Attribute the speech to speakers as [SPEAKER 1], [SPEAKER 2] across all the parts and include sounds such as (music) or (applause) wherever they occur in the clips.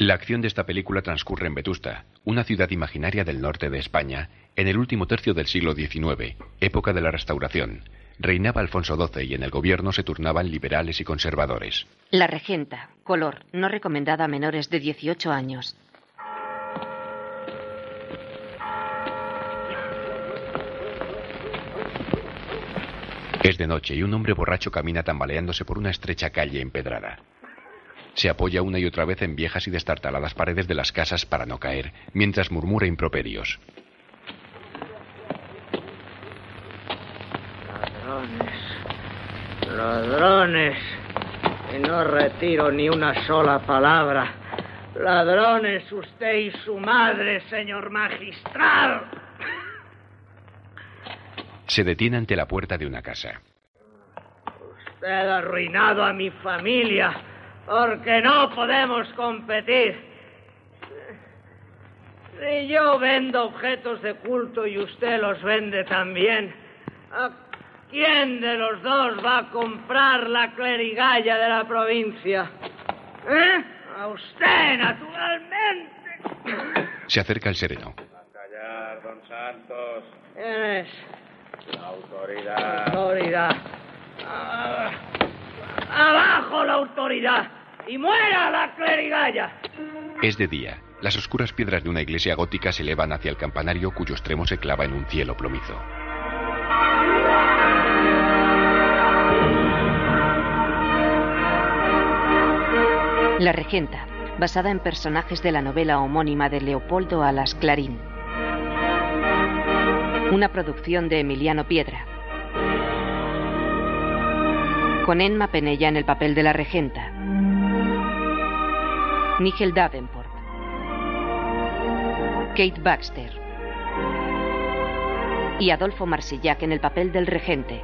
[SPEAKER 1] La acción de esta película transcurre en Vetusta, una ciudad imaginaria del norte de España, en el último tercio del siglo XIX, época de la Restauración. Reinaba Alfonso XII y en el gobierno se turnaban liberales y conservadores.
[SPEAKER 2] La regenta, color, no recomendada a menores de 18 años.
[SPEAKER 1] Es de noche y un hombre borracho camina tambaleándose por una estrecha calle empedrada. Se apoya una y otra vez en viejas y destartaladas paredes de las casas para no caer, mientras murmura improperios.
[SPEAKER 3] Ladrones, ladrones, y no retiro ni una sola palabra. Ladrones, usted y su madre, señor magistral.
[SPEAKER 1] Se detiene ante la puerta de una casa.
[SPEAKER 3] Usted ha arruinado a mi familia porque no podemos competir. Si yo vendo objetos de culto y usted los vende también, ¿a quién de los dos va a comprar la clerigalla de la provincia? ¿Eh? A usted, naturalmente.
[SPEAKER 1] Se acerca el sereno.
[SPEAKER 4] A callar, don Santos.
[SPEAKER 3] ¿Quién es?
[SPEAKER 4] La autoridad.
[SPEAKER 3] Autoridad. Ah, abajo la autoridad. Y muera la clerigalla.
[SPEAKER 1] Es de día. Las oscuras piedras de una iglesia gótica se elevan hacia el campanario cuyo extremo se clava en un cielo plomizo.
[SPEAKER 2] La regenta, basada en personajes de la novela homónima de Leopoldo Alas Clarín. Una producción de Emiliano Piedra. Con Enma Penella en el papel de la regenta. Nigel Davenport. Kate Baxter. Y Adolfo Marsillac en el papel del regente.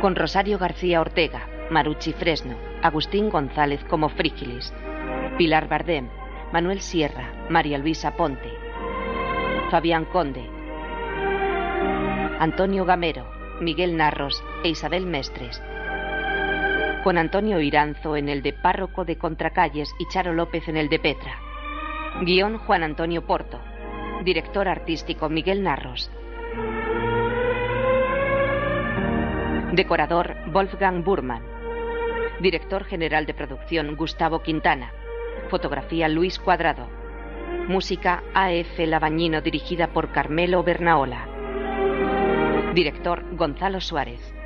[SPEAKER 2] Con Rosario García Ortega, Marucci Fresno, Agustín González como Frígilis, Pilar Bardem, Manuel Sierra, María Luisa Ponte, Fabián Conde, Antonio Gamero, Miguel Narros e Isabel Mestres. Con Antonio Iranzo en el de Párroco de Contracalles y Charo López en el de Petra. Guión Juan Antonio Porto. Director artístico Miguel Narros. Decorador Wolfgang Burman. Director general de producción Gustavo Quintana. Fotografía Luis Cuadrado. Música A.F. Labañino dirigida por Carmelo Bernaola. Director Gonzalo Suárez.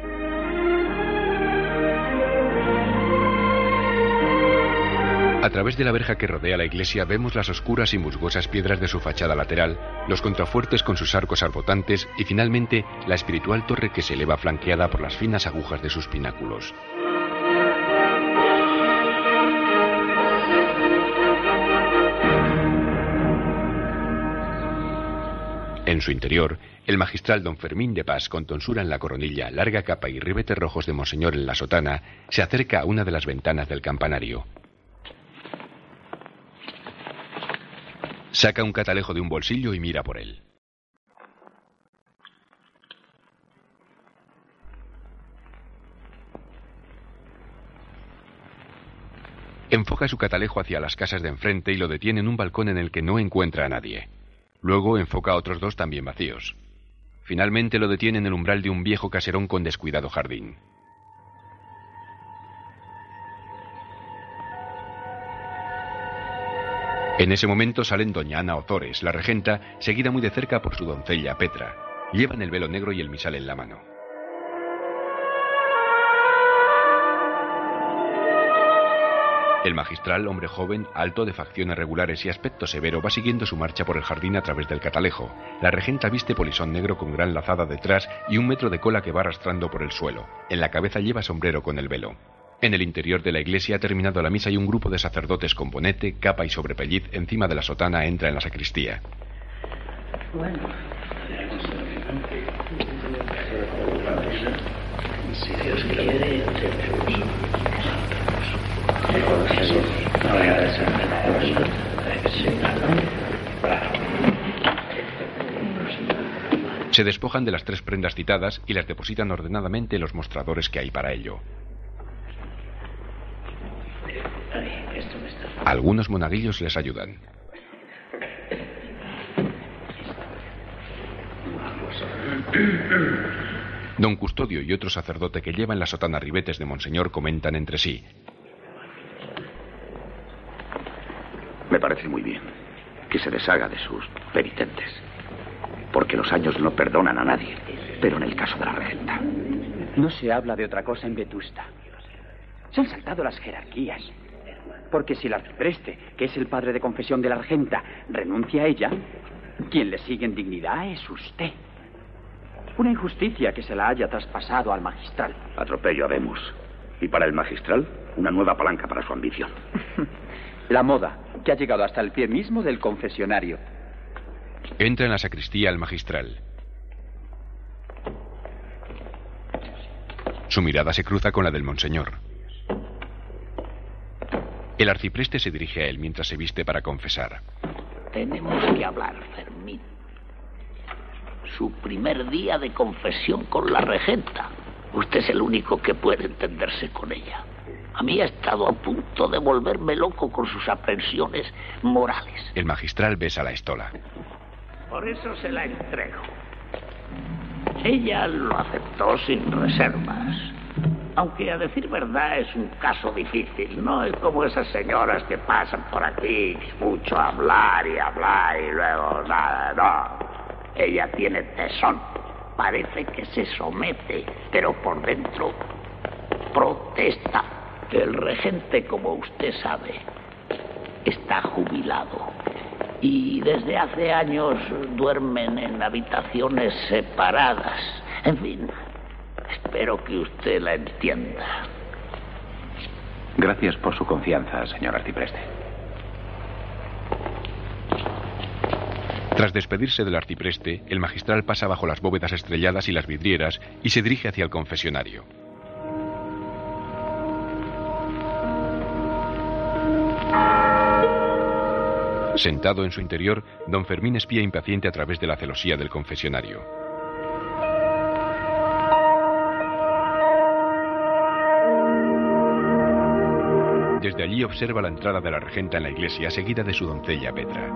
[SPEAKER 1] A través de la verja que rodea la iglesia vemos las oscuras y musgosas piedras de su fachada lateral, los contrafuertes con sus arcos arbotantes y finalmente la espiritual torre que se eleva flanqueada por las finas agujas de sus pináculos. En su interior, el magistral don Fermín de Paz, con tonsura en la coronilla, larga capa y ribetes rojos de monseñor en la sotana, se acerca a una de las ventanas del campanario. Saca un catalejo de un bolsillo y mira por él. Enfoca su catalejo hacia las casas de enfrente y lo detiene en un balcón en el que no encuentra a nadie. Luego enfoca otros dos también vacíos. Finalmente lo detiene en el umbral de un viejo caserón con descuidado jardín. En ese momento salen doña Ana Ozores, la regenta, seguida muy de cerca por su doncella Petra. Llevan el velo negro y el misal en la mano. El magistral, hombre joven, alto, de facciones regulares y aspecto severo, va siguiendo su marcha por el jardín a través del catalejo. La regenta viste polisón negro con gran lazada detrás y un metro de cola que va arrastrando por el suelo. En la cabeza lleva sombrero con el velo. En el interior de la iglesia ha terminado la misa y un grupo de sacerdotes con bonete, capa y sobrepelliz encima de la sotana entra en la sacristía. Se despojan de las tres prendas citadas y las depositan ordenadamente en los mostradores que hay para ello.
[SPEAKER 3] Esto me está
[SPEAKER 1] Algunos monaguillos les ayudan. Don Custodio y otro sacerdote que llevan la sotana ribetes de Monseñor comentan entre sí.
[SPEAKER 5] Me parece muy bien que se deshaga de sus penitentes. Porque los años no perdonan a nadie. Pero en el caso de la regenta.
[SPEAKER 6] No se habla de otra cosa en Vetusta. Se han saltado las jerarquías. Porque si el arcipreste, que es el padre de confesión de la regenta, renuncia a ella, quien le sigue en dignidad es usted. Una injusticia que se la haya traspasado al magistral.
[SPEAKER 5] Atropello habemos. Y para el magistral, una nueva palanca para su ambición. (laughs)
[SPEAKER 6] la moda, que ha llegado hasta el pie mismo del confesionario.
[SPEAKER 1] Entra en la sacristía el magistral. Su mirada se cruza con la del monseñor. El arcipreste se dirige a él mientras se viste para confesar.
[SPEAKER 7] Tenemos que hablar, Fermín su primer día de confesión con la regenta. Usted es el único que puede entenderse con ella. A mí ha estado a punto de volverme loco con sus aprensiones morales.
[SPEAKER 1] El magistral besa la estola.
[SPEAKER 7] Por eso se la entrego. Ella lo aceptó sin reservas. Aunque a decir verdad es un caso difícil, no es como esas señoras que pasan por aquí mucho hablar y hablar y luego nada, no. Ella tiene tesón. Parece que se somete, pero por dentro protesta. El regente, como usted sabe, está jubilado. Y desde hace años duermen en habitaciones separadas. En fin, espero que usted la entienda.
[SPEAKER 5] Gracias por su confianza, señor arcipreste.
[SPEAKER 1] Tras despedirse del arcipreste, el magistral pasa bajo las bóvedas estrelladas y las vidrieras y se dirige hacia el confesionario. Sentado en su interior, don Fermín espía impaciente a través de la celosía del confesionario. Allí observa la entrada de la regenta en la iglesia, seguida de su doncella Petra.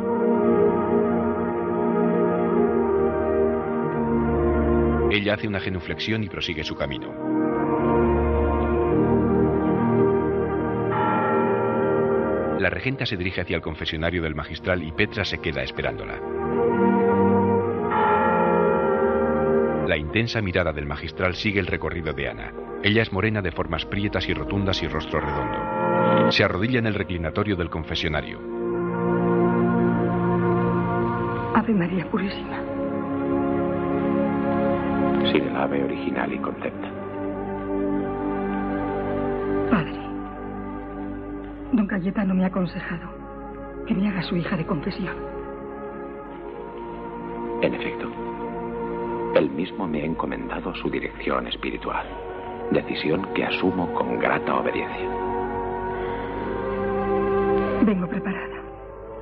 [SPEAKER 1] Ella hace una genuflexión y prosigue su camino. La regenta se dirige hacia el confesionario del magistral y Petra se queda esperándola. La intensa mirada del magistral sigue el recorrido de Ana. Ella es morena de formas prietas y rotundas y rostro redondo. Se arrodilla en el reclinatorio del confesionario.
[SPEAKER 8] Ave María Purísima
[SPEAKER 5] sigue el ave original y concepta.
[SPEAKER 8] Padre, don Cayetano me ha aconsejado que me haga su hija de confesión.
[SPEAKER 5] En efecto, él mismo me ha encomendado su dirección espiritual, decisión que asumo con grata obediencia.
[SPEAKER 8] Vengo preparada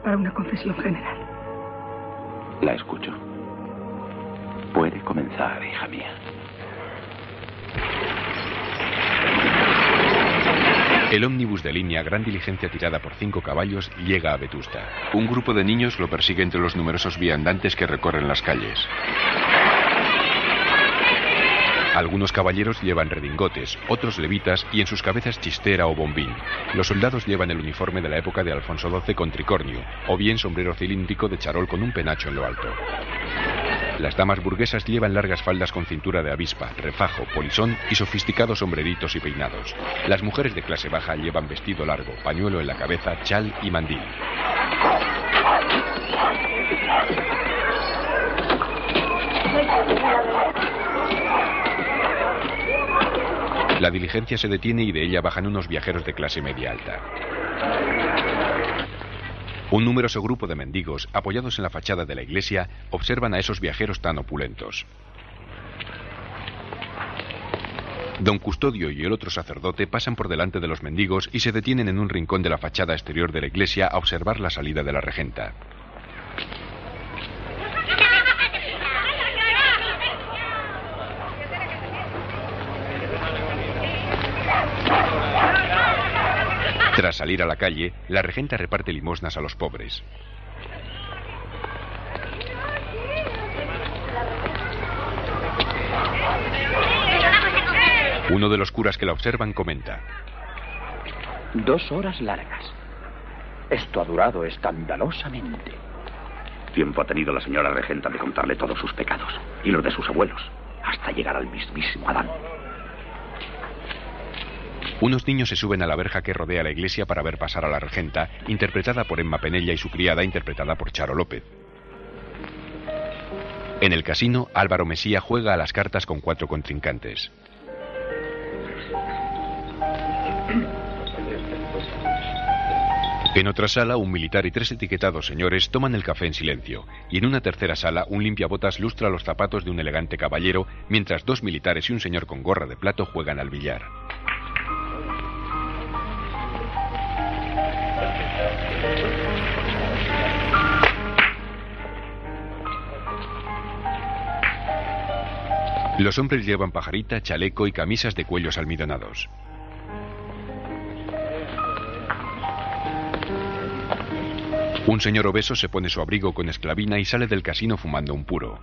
[SPEAKER 8] para una confesión general.
[SPEAKER 5] La escucho. Puede comenzar, hija mía.
[SPEAKER 1] El ómnibus de línea, gran diligencia tirada por cinco caballos, llega a Vetusta. Un grupo de niños lo persigue entre los numerosos viandantes que recorren las calles. Algunos caballeros llevan redingotes, otros levitas y en sus cabezas chistera o bombín. Los soldados llevan el uniforme de la época de Alfonso XII con tricornio, o bien sombrero cilíndrico de charol con un penacho en lo alto. Las damas burguesas llevan largas faldas con cintura de avispa, refajo, polizón y sofisticados sombreritos y peinados. Las mujeres de clase baja llevan vestido largo, pañuelo en la cabeza, chal y mandil. La diligencia se detiene y de ella bajan unos viajeros de clase media alta. Un numeroso grupo de mendigos, apoyados en la fachada de la iglesia, observan a esos viajeros tan opulentos. Don Custodio y el otro sacerdote pasan por delante de los mendigos y se detienen en un rincón de la fachada exterior de la iglesia a observar la salida de la regenta. Tras salir a la calle, la regenta reparte limosnas a los pobres. Uno de los curas que la observan comenta.
[SPEAKER 6] Dos horas largas. Esto ha durado escandalosamente.
[SPEAKER 9] Tiempo ha tenido la señora regenta de contarle todos sus pecados y los de sus abuelos, hasta llegar al mismísimo Adán.
[SPEAKER 1] Unos niños se suben a la verja que rodea la iglesia para ver pasar a la regenta, interpretada por Emma Penella y su criada, interpretada por Charo López. En el casino, Álvaro Mesía juega a las cartas con cuatro contrincantes. En otra sala, un militar y tres etiquetados señores toman el café en silencio, y en una tercera sala, un limpiabotas lustra los zapatos de un elegante caballero, mientras dos militares y un señor con gorra de plato juegan al billar. Los hombres llevan pajarita, chaleco y camisas de cuellos almidonados. Un señor obeso se pone su abrigo con esclavina y sale del casino fumando un puro.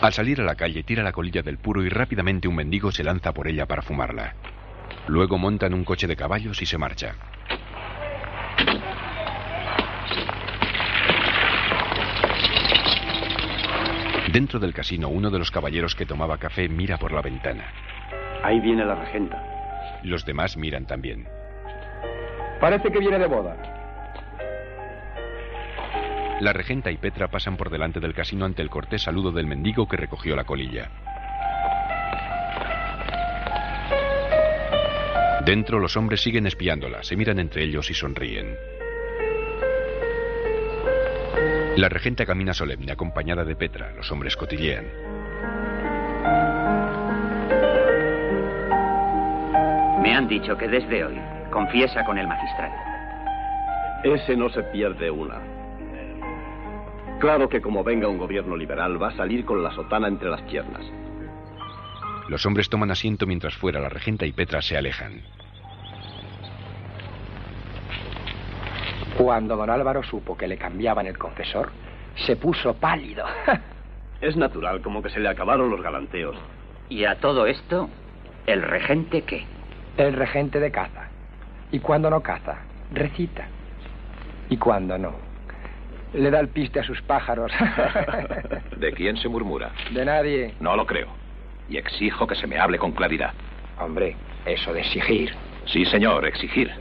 [SPEAKER 1] Al salir a la calle tira la colilla del puro y rápidamente un mendigo se lanza por ella para fumarla. Luego monta en un coche de caballos y se marcha. Dentro del casino, uno de los caballeros que tomaba café mira por la ventana.
[SPEAKER 10] Ahí viene la regenta.
[SPEAKER 1] Los demás miran también.
[SPEAKER 10] Parece que viene de boda.
[SPEAKER 1] La regenta y Petra pasan por delante del casino ante el cortés saludo del mendigo que recogió la colilla. Dentro los hombres siguen espiándola, se miran entre ellos y sonríen. La regenta camina solemne acompañada de Petra, los hombres cotillean.
[SPEAKER 6] Me han dicho que desde hoy confiesa con el magistral.
[SPEAKER 10] Ese no se pierde una. Claro que como venga un gobierno liberal va a salir con la sotana entre las piernas.
[SPEAKER 1] Los hombres toman asiento mientras fuera la regenta y Petra se alejan.
[SPEAKER 11] Cuando don Álvaro supo que le cambiaban el confesor, se puso pálido. (laughs)
[SPEAKER 10] es natural, como que se le acabaron los galanteos.
[SPEAKER 6] ¿Y a todo esto, el regente qué?
[SPEAKER 11] El regente de caza. Y cuando no caza, recita. Y cuando no, le da el piste a sus pájaros. (laughs) (laughs)
[SPEAKER 9] ¿De quién se murmura?
[SPEAKER 11] De nadie.
[SPEAKER 9] No lo creo. Y exijo que se me hable con claridad.
[SPEAKER 11] Hombre, eso de exigir.
[SPEAKER 9] Sí, señor, exigir.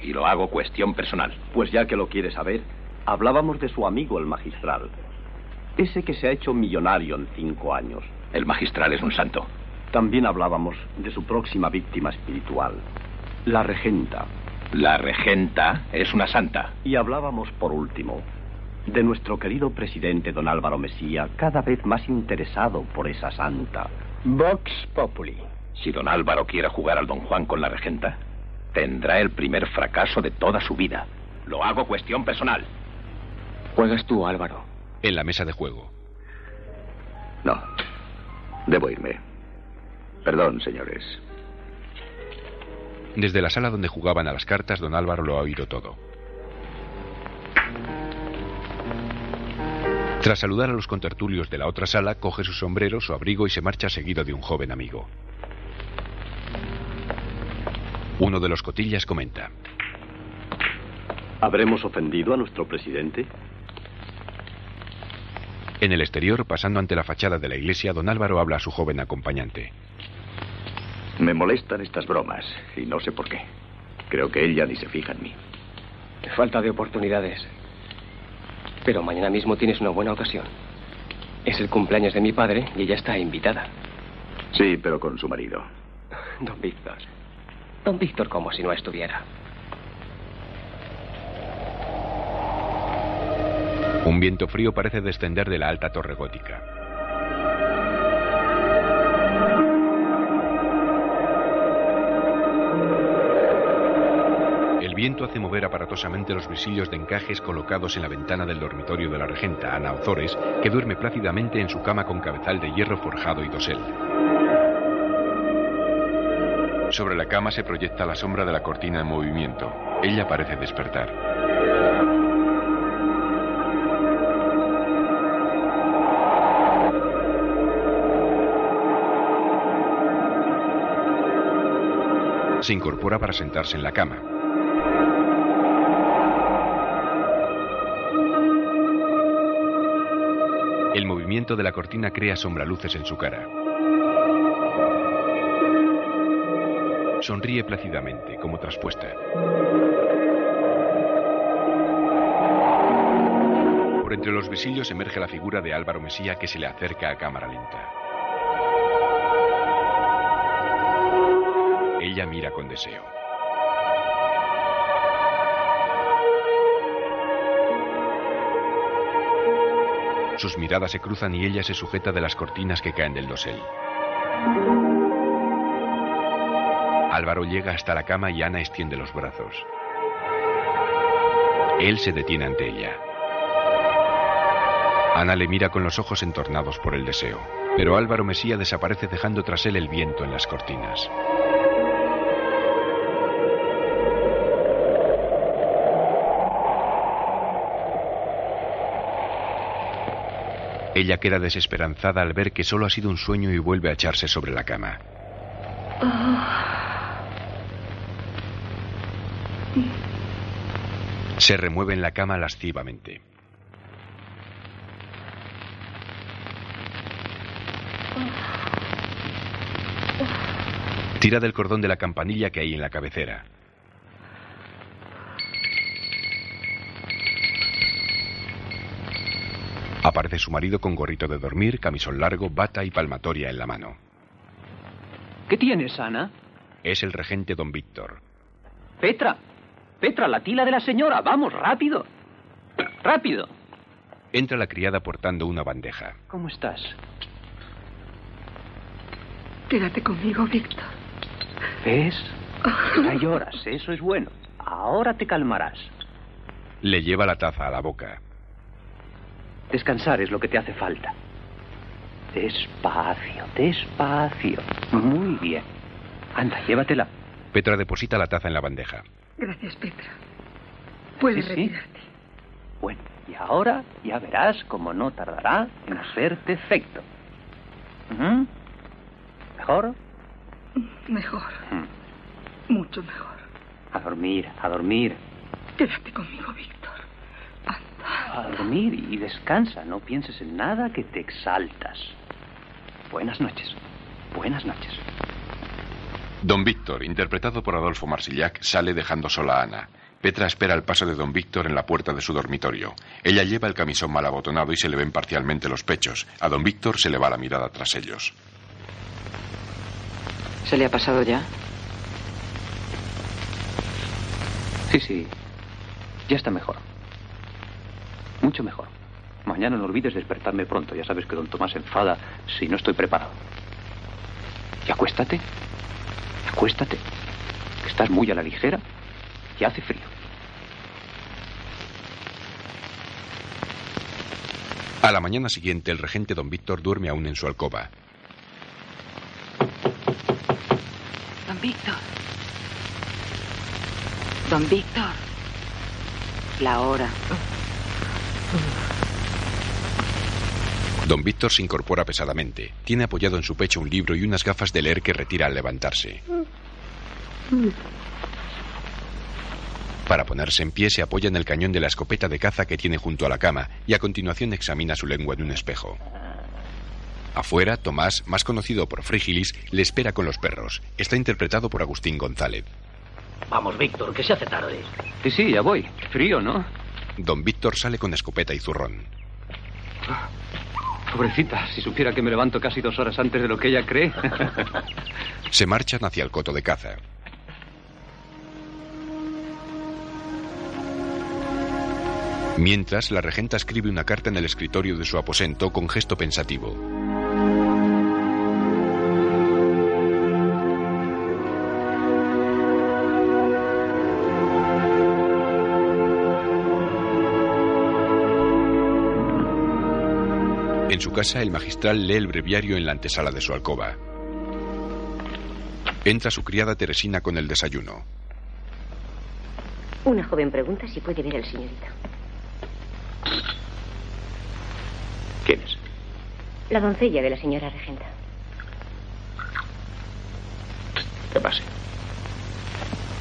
[SPEAKER 9] Y lo hago cuestión personal.
[SPEAKER 10] Pues ya que lo quiere saber, hablábamos de su amigo el magistral. Ese que se ha hecho millonario en cinco años.
[SPEAKER 9] El magistral es un santo.
[SPEAKER 10] También hablábamos de su próxima víctima espiritual, la regenta.
[SPEAKER 9] La regenta es una santa.
[SPEAKER 10] Y hablábamos, por último, de nuestro querido presidente don Álvaro Mesía, cada vez más interesado por esa santa.
[SPEAKER 11] Vox Populi.
[SPEAKER 9] Si don Álvaro quiere jugar al don Juan con la regenta, tendrá el primer fracaso de toda su vida. Lo hago cuestión personal.
[SPEAKER 11] Juegas tú, Álvaro.
[SPEAKER 1] En la mesa de juego.
[SPEAKER 9] No. Debo irme. Perdón, señores.
[SPEAKER 1] Desde la sala donde jugaban a las cartas, don Álvaro lo ha oído todo. Tras saludar a los contertulios de la otra sala, coge su sombrero, su abrigo y se marcha seguido de un joven amigo. Uno de los cotillas comenta.
[SPEAKER 10] ¿Habremos ofendido a nuestro presidente?
[SPEAKER 1] En el exterior, pasando ante la fachada de la iglesia, don Álvaro habla a su joven acompañante.
[SPEAKER 9] Me molestan estas bromas y no sé por qué. Creo que ella ni se fija en mí.
[SPEAKER 11] Falta de oportunidades. Pero mañana mismo tienes una buena ocasión. Es el cumpleaños de mi padre y ella está invitada.
[SPEAKER 9] Sí, pero con su marido.
[SPEAKER 11] Don Víctor. Don Víctor como si no estuviera.
[SPEAKER 1] Un viento frío parece descender de la alta torre gótica. El viento hace mover aparatosamente los visillos de encajes colocados en la ventana del dormitorio de la regenta, Ana Ozores, que duerme plácidamente en su cama con cabezal de hierro forjado y dosel. Sobre la cama se proyecta la sombra de la cortina en movimiento. Ella parece despertar. Se incorpora para sentarse en la cama. El movimiento de la cortina crea sombraluces en su cara. Sonríe plácidamente, como traspuesta. Por entre los visillos emerge la figura de Álvaro Mesía que se le acerca a cámara lenta. Ella mira con deseo. Sus miradas se cruzan y ella se sujeta de las cortinas que caen del dosel. Álvaro llega hasta la cama y Ana extiende los brazos. Él se detiene ante ella. Ana le mira con los ojos entornados por el deseo, pero Álvaro Mesía desaparece dejando tras él el viento en las cortinas. Ella queda desesperanzada al ver que solo ha sido un sueño y vuelve a echarse sobre la cama. Se remueve en la cama lascivamente. Tira del cordón de la campanilla que hay en la cabecera. Aparece su marido con gorrito de dormir, camisón largo, bata y palmatoria en la mano.
[SPEAKER 12] ¿Qué tienes, Ana?
[SPEAKER 1] Es el regente don Víctor.
[SPEAKER 12] Petra. Petra, la tila de la señora. Vamos, rápido. Rápido.
[SPEAKER 1] Entra la criada portando una bandeja.
[SPEAKER 12] ¿Cómo estás?
[SPEAKER 8] Quédate conmigo, Víctor.
[SPEAKER 12] ¿Ves? Ya lloras, eso es bueno. Ahora te calmarás.
[SPEAKER 1] Le lleva la taza a la boca.
[SPEAKER 12] Descansar es lo que te hace falta. Despacio, despacio. Muy bien. Anda, llévatela.
[SPEAKER 1] Petra deposita la taza en la bandeja.
[SPEAKER 8] Gracias, Petra. Puedes
[SPEAKER 12] Sí, sí.
[SPEAKER 8] retirarte.
[SPEAKER 12] Bueno, y ahora ya verás cómo no tardará en hacerte efecto. ¿Mejor?
[SPEAKER 8] Mejor,
[SPEAKER 12] Mm.
[SPEAKER 8] mucho mejor.
[SPEAKER 12] A dormir, a dormir.
[SPEAKER 8] Quédate conmigo, Víctor.
[SPEAKER 12] A dormir y descansa. No pienses en nada que te exaltas. Buenas noches. Buenas noches.
[SPEAKER 1] Don Víctor, interpretado por Adolfo Marsillac, sale dejando sola a Ana. Petra espera el paso de don Víctor en la puerta de su dormitorio. Ella lleva el camisón mal abotonado y se le ven parcialmente los pechos. A don Víctor se le va la mirada tras ellos.
[SPEAKER 13] ¿Se le ha pasado ya?
[SPEAKER 12] Sí, sí. Ya está mejor. Mucho mejor. Mañana no olvides despertarme pronto. Ya sabes que don Tomás se enfada si no estoy preparado. Y acuéstate. Acuéstate. Que estás muy a la ligera y hace frío.
[SPEAKER 1] A la mañana siguiente, el regente don Víctor duerme aún en su alcoba.
[SPEAKER 13] Don Víctor. Don Víctor. La hora.
[SPEAKER 1] Don Víctor se incorpora pesadamente. Tiene apoyado en su pecho un libro y unas gafas de leer que retira al levantarse. Para ponerse en pie se apoya en el cañón de la escopeta de caza que tiene junto a la cama y a continuación examina su lengua en un espejo. Afuera, Tomás, más conocido por Frígilis, le espera con los perros. Está interpretado por Agustín González.
[SPEAKER 14] Vamos, Víctor, que se hace tarde.
[SPEAKER 12] Sí, sí, ya voy. Frío, ¿no?
[SPEAKER 1] Don Víctor sale con escopeta y zurrón.
[SPEAKER 12] Pobrecita, si supiera que me levanto casi dos horas antes de lo que ella cree. (laughs)
[SPEAKER 1] Se marchan hacia el coto de caza. Mientras, la regenta escribe una carta en el escritorio de su aposento con gesto pensativo. Casa, el magistral lee el breviario en la antesala de su alcoba. Entra su criada Teresina con el desayuno.
[SPEAKER 15] Una joven pregunta si puede ver al señorito.
[SPEAKER 5] ¿Quién es?
[SPEAKER 15] La doncella de la señora regenta.
[SPEAKER 5] Que pase.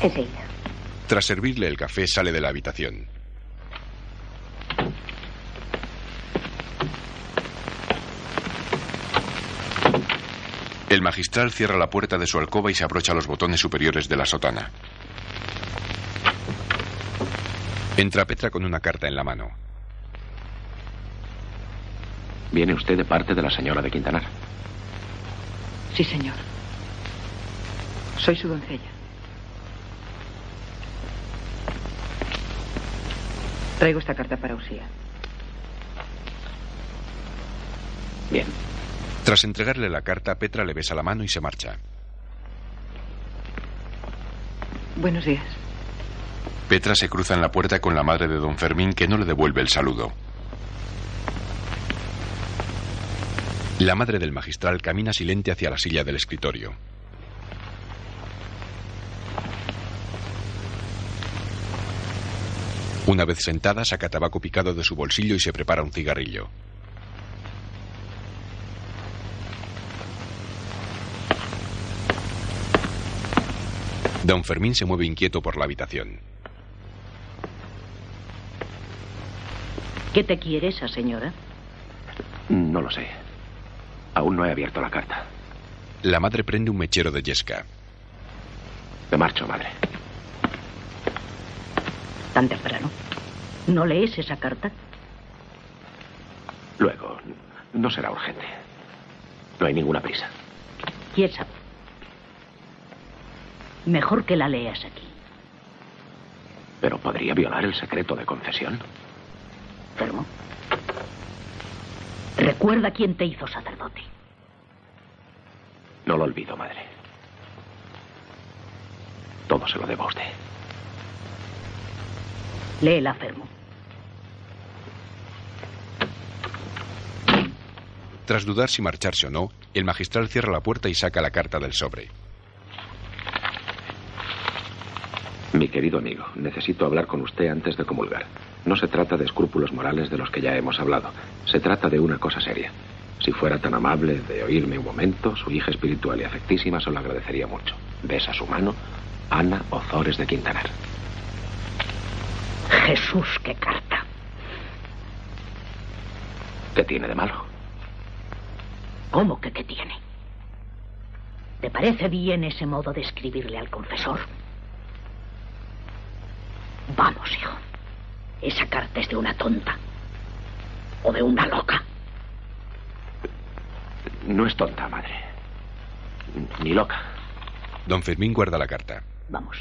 [SPEAKER 15] Enseguida.
[SPEAKER 1] Tras servirle el café, sale de la habitación. El magistral cierra la puerta de su alcoba y se abrocha los botones superiores de la sotana. Entra Petra con una carta en la mano.
[SPEAKER 5] ¿Viene usted de parte de la señora de Quintanar?
[SPEAKER 13] Sí, señor. Soy su doncella. Traigo esta carta para Usía.
[SPEAKER 5] Bien.
[SPEAKER 1] Tras entregarle la carta, Petra le besa la mano y se marcha.
[SPEAKER 13] Buenos días.
[SPEAKER 1] Petra se cruza en la puerta con la madre de don Fermín que no le devuelve el saludo. La madre del magistral camina silente hacia la silla del escritorio. Una vez sentada, saca tabaco picado de su bolsillo y se prepara un cigarrillo. Don Fermín se mueve inquieto por la habitación.
[SPEAKER 16] ¿Qué te quiere esa señora?
[SPEAKER 5] No lo sé. Aún no he abierto la carta.
[SPEAKER 1] La madre prende un mechero de yesca.
[SPEAKER 5] Me marcho, madre.
[SPEAKER 16] Tan temprano. ¿No lees esa carta?
[SPEAKER 5] Luego. No será urgente. No hay ninguna prisa.
[SPEAKER 16] ¿Quién sabe? Mejor que la leas aquí.
[SPEAKER 5] Pero podría violar el secreto de confesión.
[SPEAKER 16] Fermo. Recuerda quién te hizo sacerdote.
[SPEAKER 5] No lo olvido, madre. Todo se lo debo a usted.
[SPEAKER 16] Léela, Fermo.
[SPEAKER 1] Tras dudar si marcharse o no, el magistral cierra la puerta y saca la carta del sobre.
[SPEAKER 5] Mi querido amigo, necesito hablar con usted antes de comulgar. No se trata de escrúpulos morales de los que ya hemos hablado. Se trata de una cosa seria. Si fuera tan amable de oírme un momento, su hija espiritual y afectísima se lo agradecería mucho. Besa su mano, Ana Ozores de Quintanar.
[SPEAKER 16] Jesús, qué carta.
[SPEAKER 5] ¿Qué tiene de malo?
[SPEAKER 16] ¿Cómo que qué tiene? ¿Te parece bien ese modo de escribirle al confesor? Vamos, hijo. Esa carta es de una tonta. O de una loca.
[SPEAKER 5] No es tonta, madre. Ni loca.
[SPEAKER 1] Don Fermín guarda la carta.
[SPEAKER 16] Vamos.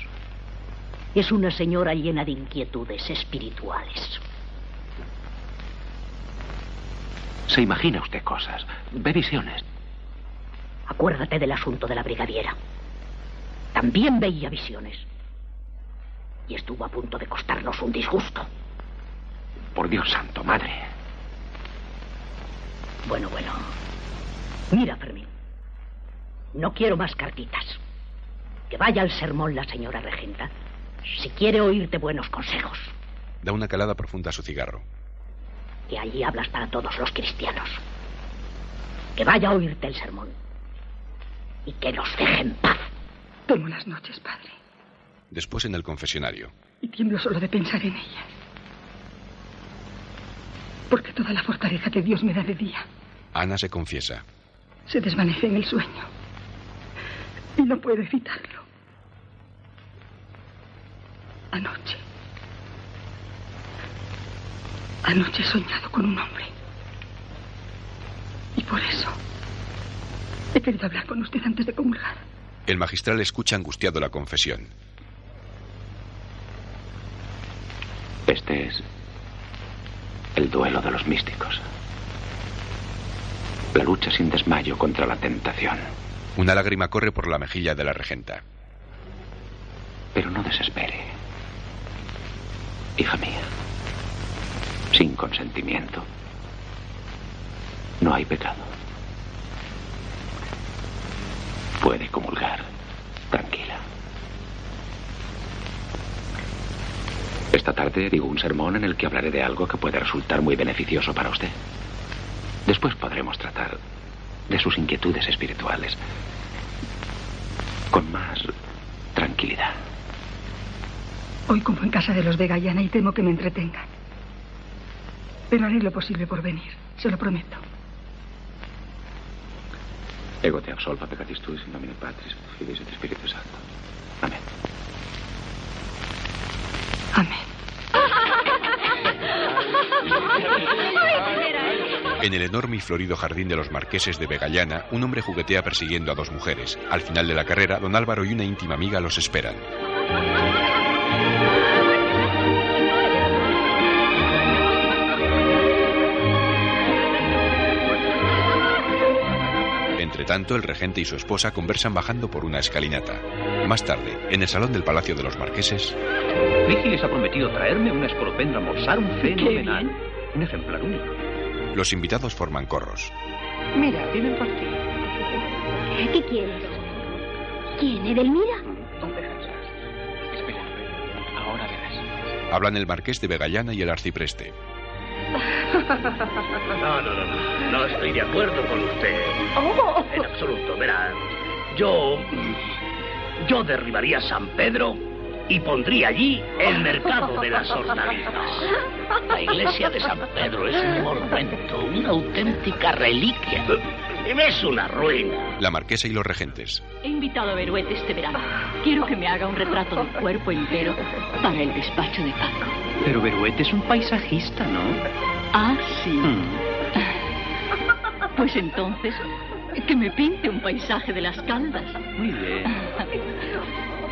[SPEAKER 16] Es una señora llena de inquietudes espirituales.
[SPEAKER 5] Se imagina usted cosas. Ve visiones.
[SPEAKER 16] Acuérdate del asunto de la brigadiera. También veía visiones. Y estuvo a punto de costarnos un disgusto.
[SPEAKER 5] Por Dios santo, madre.
[SPEAKER 16] Bueno, bueno. Mira, Fermín. No quiero más cartitas. Que vaya al sermón la señora regenta si quiere oírte buenos consejos.
[SPEAKER 1] Da una calada profunda a su cigarro.
[SPEAKER 16] Que allí hablas para todos los cristianos. Que vaya a oírte el sermón. Y que nos deje en paz.
[SPEAKER 8] Las noches, padre.
[SPEAKER 1] Después en el confesionario.
[SPEAKER 8] Y tiemblo solo de pensar en ellas. Porque toda la fortaleza que Dios me da de día
[SPEAKER 1] Ana se confiesa.
[SPEAKER 8] se desvanece en el sueño. Y no puedo evitarlo. Anoche. Anoche he soñado con un hombre. Y por eso he querido hablar con usted antes de comulgar.
[SPEAKER 1] El magistral escucha angustiado la confesión.
[SPEAKER 5] Este es el duelo de los místicos. La lucha sin desmayo contra la tentación.
[SPEAKER 1] Una lágrima corre por la mejilla de la regenta.
[SPEAKER 5] Pero no desespere. Hija mía, sin consentimiento no hay pecado. Puede comulgar. Esta tarde digo un sermón en el que hablaré de algo que puede resultar muy beneficioso para usted. Después podremos tratar de sus inquietudes espirituales con más tranquilidad.
[SPEAKER 8] Hoy como en casa de los Vegayana y temo que me entretengan. Pero haré lo posible por venir, se lo prometo.
[SPEAKER 5] Ego te absolva peccatis tuis in nomine Patris, Filii et Spiritus Sancto. Amén.
[SPEAKER 8] Amén.
[SPEAKER 1] En el enorme y florido jardín de los marqueses de Vegallana, un hombre juguetea persiguiendo a dos mujeres. Al final de la carrera, don Álvaro y una íntima amiga los esperan. Entre tanto, el regente y su esposa conversan bajando por una escalinata. Más tarde, en el salón del Palacio de los Marqueses,
[SPEAKER 17] Vigiles ha prometido traerme una escolopendra morsar un fenomenal. Un ejemplar único.
[SPEAKER 1] Los invitados forman corros.
[SPEAKER 15] Mira, vienen por ti. ¿Qué quieres? ¿Quién? ¿Edelmira?
[SPEAKER 6] Espera, ahora verás.
[SPEAKER 1] Hablan el marqués de Vegallana y el arcipreste.
[SPEAKER 17] No, no, no, no. No estoy de acuerdo con usted. En absoluto, verá. Yo. Yo derribaría San Pedro y pondría allí el mercado de las hortalizas. La iglesia de San Pedro es un monumento, una auténtica reliquia. Es una ruina.
[SPEAKER 1] La marquesa y los regentes.
[SPEAKER 18] He invitado a Beruete este verano. Quiero que me haga un retrato del cuerpo entero para el despacho de Paco.
[SPEAKER 6] Pero Beruete es un paisajista, ¿no?
[SPEAKER 18] Ah, sí. Pues entonces, que me pinte un paisaje de las caldas.
[SPEAKER 6] Muy bien. (laughs)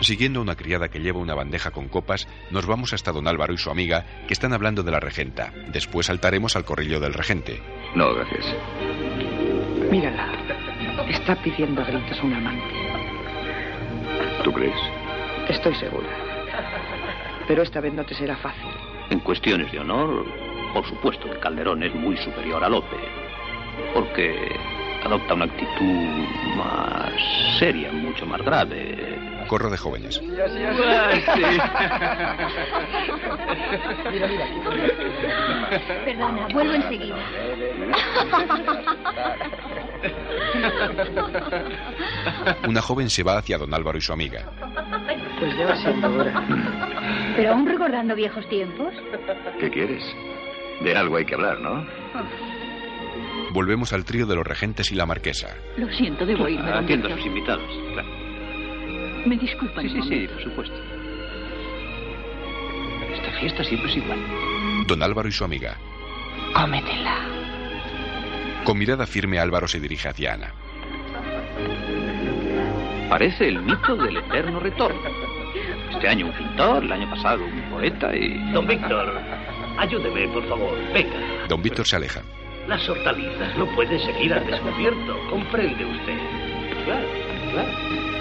[SPEAKER 1] Siguiendo a una criada que lleva una bandeja con copas, nos vamos hasta don Álvaro y su amiga, que están hablando de la regenta. Después saltaremos al corrillo del regente.
[SPEAKER 5] No, gracias.
[SPEAKER 13] Mírala. Está pidiendo a gritos un amante.
[SPEAKER 5] ¿Tú crees?
[SPEAKER 13] Estoy segura. Pero esta vez no te será fácil.
[SPEAKER 17] En cuestiones de honor, por supuesto que Calderón es muy superior a Lope. Porque adopta una actitud más seria, mucho más grave.
[SPEAKER 1] Corro de jóvenes.
[SPEAKER 8] Mira, mira.
[SPEAKER 15] Perdona, vuelvo enseguida.
[SPEAKER 1] Una joven se va hacia don Álvaro y su amiga.
[SPEAKER 13] Pues ya va siendo hora.
[SPEAKER 15] ¿Pero aún recordando viejos tiempos?
[SPEAKER 5] ¿Qué quieres? De algo hay que hablar, ¿no?
[SPEAKER 1] Volvemos al trío de los regentes y la marquesa.
[SPEAKER 18] Lo siento, debo irme. don
[SPEAKER 17] Atiendo a sus invitados. Claro.
[SPEAKER 18] Me disculpan.
[SPEAKER 17] Sí, sí, sí, por supuesto. Esta fiesta siempre es igual.
[SPEAKER 1] Don Álvaro y su amiga.
[SPEAKER 13] Cómetela.
[SPEAKER 1] Con mirada firme, Álvaro se dirige hacia Ana.
[SPEAKER 17] Parece el mito del eterno retorno. Este año un pintor, el año pasado un poeta y... Don Víctor, ayúdeme, por favor. Venga.
[SPEAKER 1] Don Víctor se aleja.
[SPEAKER 17] Las hortalizas no pueden seguir al descubierto. ¿Comprende usted? Claro, claro.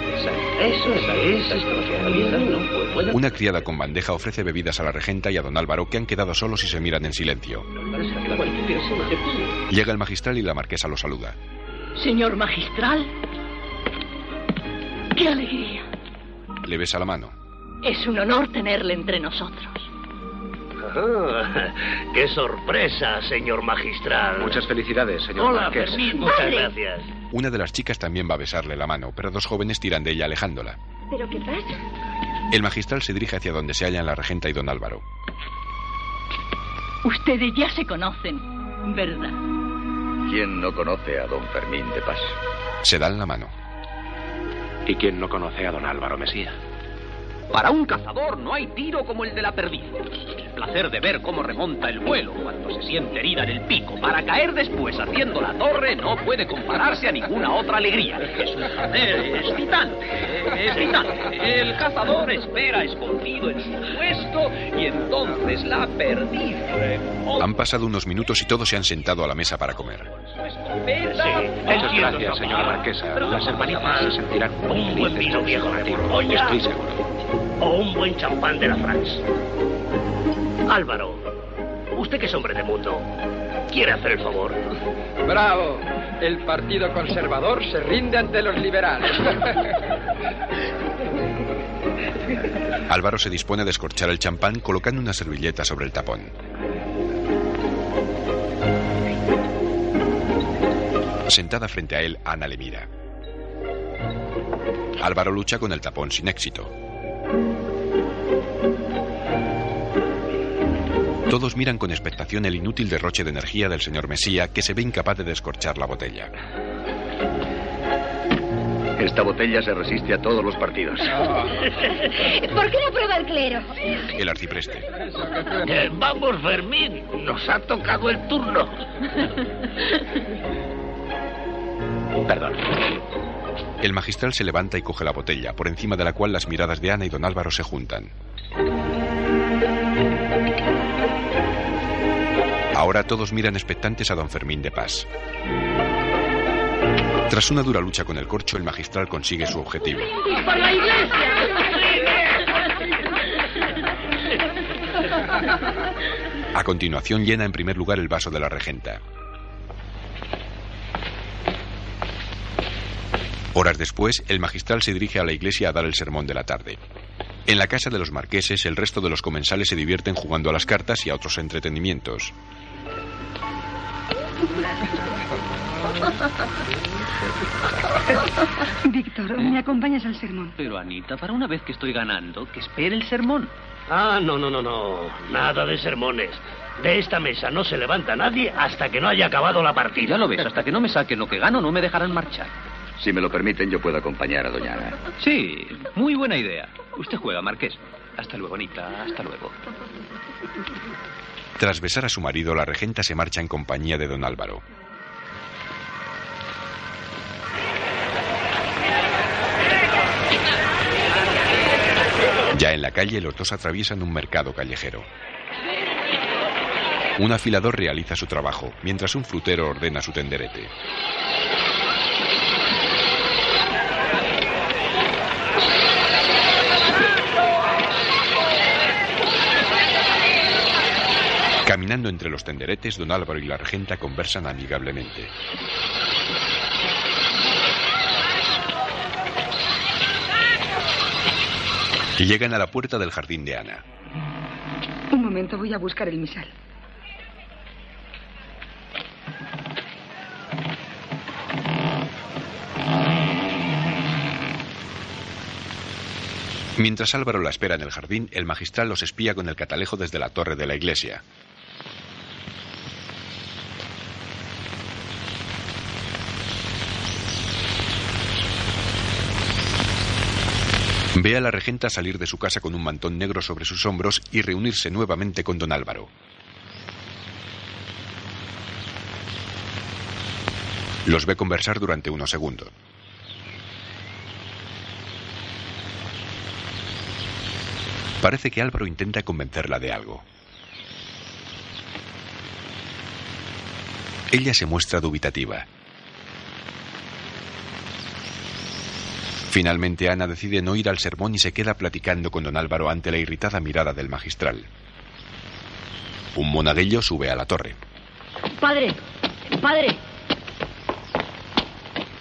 [SPEAKER 1] Una criada con bandeja ofrece bebidas a la regenta y a don Álvaro, que han quedado solos y se miran en silencio. Llega el magistral y la marquesa lo saluda.
[SPEAKER 18] Señor magistral. ¡Qué alegría!
[SPEAKER 1] Le besa la mano.
[SPEAKER 18] Es un honor tenerle entre nosotros.
[SPEAKER 17] Ah, ¡Qué sorpresa, señor magistral!
[SPEAKER 5] Muchas felicidades, señor
[SPEAKER 17] Hola,
[SPEAKER 5] Marqués.
[SPEAKER 17] Fermín, muchas
[SPEAKER 15] Padre.
[SPEAKER 17] gracias.
[SPEAKER 1] Una de las chicas también va a besarle la mano, pero dos jóvenes tiran de ella alejándola.
[SPEAKER 15] ¿Pero qué pasa?
[SPEAKER 1] El magistral se dirige hacia donde se hallan la regenta y don Álvaro.
[SPEAKER 18] Ustedes ya se conocen, ¿verdad?
[SPEAKER 5] ¿Quién no conoce a don Fermín de Paz?
[SPEAKER 1] Se dan la mano.
[SPEAKER 5] ¿Y quién no conoce a don Álvaro Mesía?
[SPEAKER 12] Para un cazador no hay tiro como el de la perdiz. El placer de ver cómo remonta el vuelo cuando se siente herida en el pico para caer después haciendo la torre no puede compararse a ninguna otra alegría. Es un placer excitante, excitante. El cazador espera escondido en su puesto y entonces la perdiz remonta
[SPEAKER 1] Han pasado unos minutos y todos se han sentado a la mesa para comer.
[SPEAKER 12] escopeta.
[SPEAKER 5] Muchas gracias, señora Marquesa. Las hermanitas se sentirán muy felices con su. Estoy seguro.
[SPEAKER 17] O un buen champán de la France. Álvaro, usted que es hombre de mundo, ¿quiere hacer el favor?
[SPEAKER 3] Bravo. El Partido Conservador se rinde ante los liberales. (laughs)
[SPEAKER 1] Álvaro se dispone a descorchar el champán colocando una servilleta sobre el tapón. Sentada frente a él, Ana le mira. Álvaro lucha con el tapón sin éxito. Todos miran con expectación el inútil derroche de energía del señor Mesía, que se ve incapaz de descorchar la botella.
[SPEAKER 9] Esta botella se resiste a todos los partidos. (laughs)
[SPEAKER 15] ¿Por qué no prueba el clero?
[SPEAKER 1] El arcipreste.
[SPEAKER 17] Eh, vamos, Fermín. Nos ha tocado el turno. (laughs)
[SPEAKER 5] Perdón.
[SPEAKER 1] El magistral se levanta y coge la botella, por encima de la cual las miradas de Ana y don Álvaro se juntan. Ahora todos miran expectantes a don Fermín de Paz. Tras una dura lucha con el corcho, el magistral consigue su objetivo.
[SPEAKER 3] ¡Por la
[SPEAKER 1] A continuación llena en primer lugar el vaso de la regenta. Horas después, el magistral se dirige a la iglesia a dar el sermón de la tarde. En la casa de los marqueses, el resto de los comensales se divierten jugando a las cartas y a otros entretenimientos.
[SPEAKER 8] Víctor, ¿me acompañas al sermón?
[SPEAKER 12] Pero Anita, para una vez que estoy ganando, que espere el sermón.
[SPEAKER 17] Ah, no, no, no, no. Nada de sermones. De esta mesa no se levanta nadie hasta que no haya acabado la partida.
[SPEAKER 12] Ya lo ves, hasta que no me saquen lo que gano, no me dejarán marchar.
[SPEAKER 9] Si me lo permiten, yo puedo acompañar a doña Ana.
[SPEAKER 12] Sí, muy buena idea. Usted juega, Marqués. Hasta luego, Anita. Hasta luego.
[SPEAKER 1] Tras besar a su marido, la regenta se marcha en compañía de don Álvaro. Ya en la calle, los dos atraviesan un mercado callejero. Un afilador realiza su trabajo, mientras un frutero ordena su tenderete. Caminando entre los tenderetes, don Álvaro y la regenta conversan amigablemente. Y llegan a la puerta del jardín de Ana.
[SPEAKER 8] Un momento, voy a buscar el misal.
[SPEAKER 1] Mientras Álvaro la espera en el jardín, el magistral los espía con el catalejo desde la torre de la iglesia. Ve a la regenta salir de su casa con un mantón negro sobre sus hombros y reunirse nuevamente con don Álvaro. Los ve conversar durante unos segundos. Parece que Álvaro intenta convencerla de algo. Ella se muestra dubitativa. Finalmente Ana decide no ir al sermón y se queda platicando con don Álvaro ante la irritada mirada del magistral. Un monaguillo sube a la torre.
[SPEAKER 19] Padre, padre.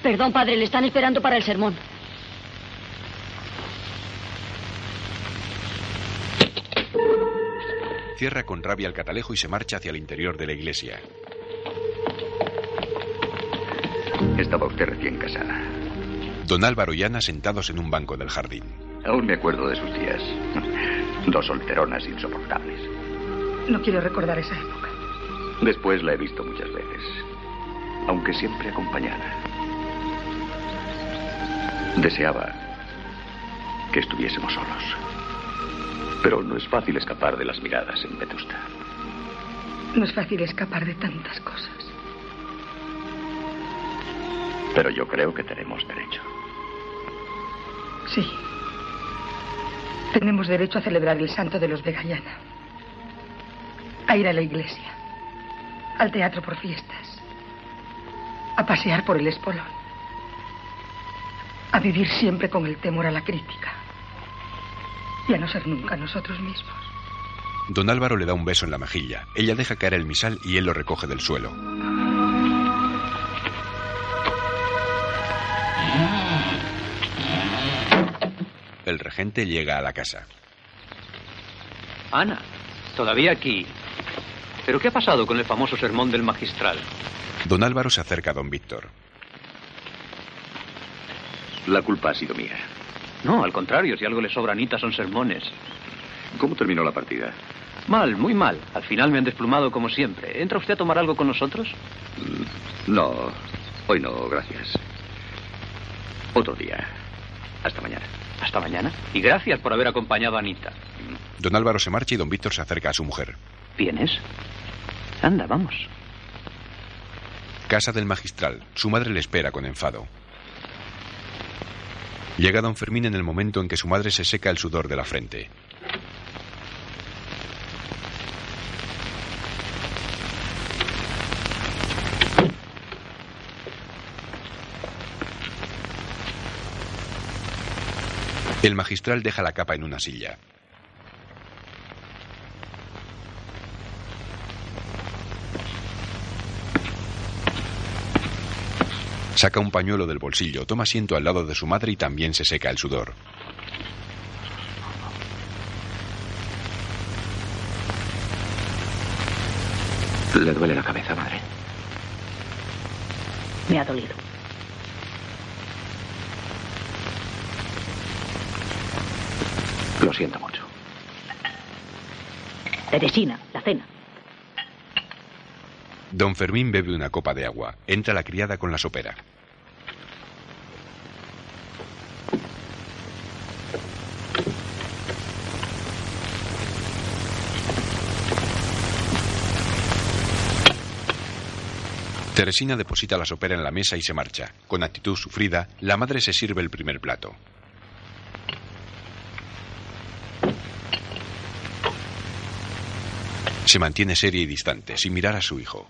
[SPEAKER 19] Perdón, padre, le están esperando para el sermón.
[SPEAKER 1] Cierra con rabia el catalejo y se marcha hacia el interior de la iglesia.
[SPEAKER 9] Estaba usted recién casada.
[SPEAKER 1] Don Álvaro y Ana sentados en un banco del jardín.
[SPEAKER 9] Aún me acuerdo de sus días. (laughs) Dos solteronas insoportables.
[SPEAKER 8] No quiero recordar esa época.
[SPEAKER 9] Después la he visto muchas veces, aunque siempre acompañada. Deseaba que estuviésemos solos. Pero no es fácil escapar de las miradas en Vetusta.
[SPEAKER 8] No es fácil escapar de tantas cosas.
[SPEAKER 9] Pero yo creo que tenemos derecho.
[SPEAKER 8] Sí. Tenemos derecho a celebrar el santo de los Begayana. A ir a la iglesia. Al teatro por fiestas. A pasear por el espolón. A vivir siempre con el temor a la crítica. Y a no ser nunca nosotros mismos.
[SPEAKER 1] Don Álvaro le da un beso en la mejilla. Ella deja caer el misal y él lo recoge del suelo. El regente llega a la casa.
[SPEAKER 12] Ana, todavía aquí. ¿Pero qué ha pasado con el famoso sermón del magistral?
[SPEAKER 1] Don Álvaro se acerca a don Víctor.
[SPEAKER 9] La culpa ha sido mía.
[SPEAKER 12] No, al contrario, si algo le sobra a Anita son sermones.
[SPEAKER 9] ¿Cómo terminó la partida?
[SPEAKER 12] Mal, muy mal. Al final me han desplumado como siempre. ¿Entra usted a tomar algo con nosotros?
[SPEAKER 9] Mm, No, hoy no, gracias. Otro día. Hasta mañana.
[SPEAKER 12] Hasta mañana. Y gracias por haber acompañado a Anita.
[SPEAKER 1] Don Álvaro se marcha y don Víctor se acerca a su mujer.
[SPEAKER 12] ¿Vienes? Anda, vamos.
[SPEAKER 1] Casa del magistral. Su madre le espera con enfado. Llega don Fermín en el momento en que su madre se seca el sudor de la frente. El magistral deja la capa en una silla. Saca un pañuelo del bolsillo, toma asiento al lado de su madre y también se seca el sudor.
[SPEAKER 5] ¿Le duele la cabeza, madre?
[SPEAKER 16] Me ha dolido.
[SPEAKER 5] Lo siento mucho.
[SPEAKER 16] Teresina, la cena.
[SPEAKER 1] Don Fermín bebe una copa de agua. Entra la criada con la sopera. Teresina deposita la sopera en la mesa y se marcha. Con actitud sufrida, la madre se sirve el primer plato. Se mantiene seria y distante, sin mirar a su hijo.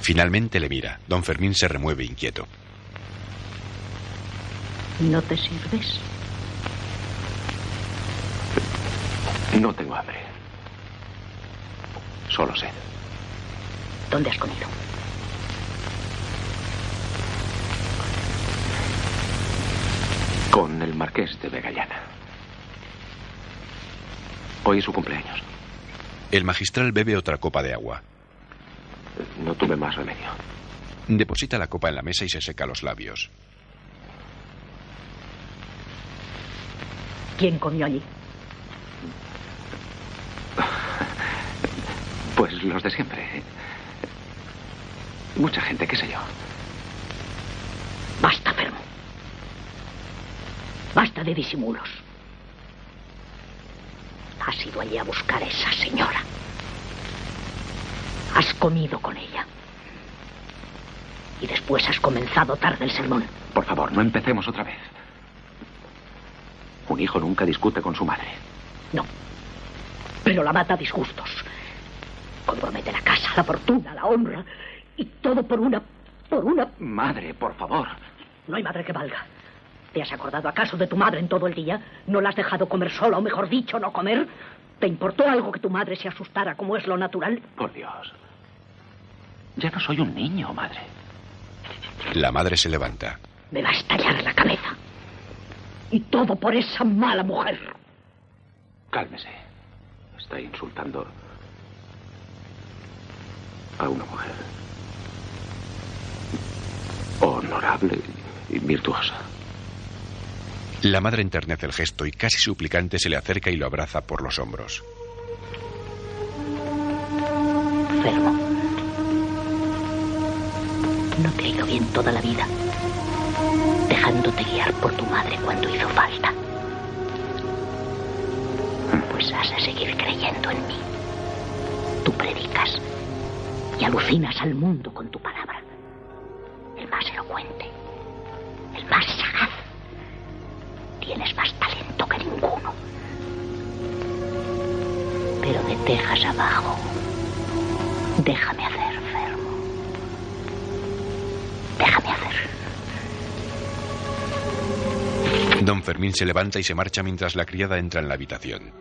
[SPEAKER 1] Finalmente le mira. Don Fermín se remueve inquieto.
[SPEAKER 16] ¿No te sirves?
[SPEAKER 5] No tengo hambre. Solo sed.
[SPEAKER 16] ¿Dónde has comido?
[SPEAKER 5] Con el marqués de Vegallana. Hoy es su cumpleaños.
[SPEAKER 1] El magistral bebe otra copa de agua.
[SPEAKER 5] No tuve más remedio.
[SPEAKER 1] Deposita la copa en la mesa y se seca los labios.
[SPEAKER 16] ¿Quién comió allí? (laughs)
[SPEAKER 5] Pues los de siempre. Mucha gente, qué sé yo.
[SPEAKER 16] Basta, Fermo. Basta de disimulos. Has ido allí a buscar a esa señora. Has comido con ella. Y después has comenzado tarde el sermón.
[SPEAKER 5] Por favor, no empecemos otra vez. Un hijo nunca discute con su madre.
[SPEAKER 16] No. Pero la mata a disgustos. Compromete la casa, la fortuna, la honra. Y todo por una. por una.
[SPEAKER 5] Madre, por favor.
[SPEAKER 16] No hay madre que valga. ¿Te has acordado acaso de tu madre en todo el día? ¿No la has dejado comer sola, o mejor dicho, no comer? ¿Te importó algo que tu madre se asustara como es lo natural?
[SPEAKER 5] Por Dios. Ya no soy un niño, madre.
[SPEAKER 1] La madre se levanta.
[SPEAKER 16] Me va a estallar la cabeza. Y todo por esa mala mujer.
[SPEAKER 5] Cálmese. Está insultando a una mujer honorable y virtuosa.
[SPEAKER 1] La madre enternece el gesto y casi suplicante se le acerca y lo abraza por los hombros.
[SPEAKER 16] Fermo. No te ha ido bien toda la vida, dejándote guiar por tu madre cuando hizo falta. Pues has de seguir creyendo en mí. Tú predicas y alucinas al mundo con tu palabra. El más elocuente, el más sagaz. Tienes más talento que ninguno. Pero de tejas abajo, déjame hacer, Fermo. Déjame hacer.
[SPEAKER 1] Don Fermín se levanta y se marcha mientras la criada entra en la habitación.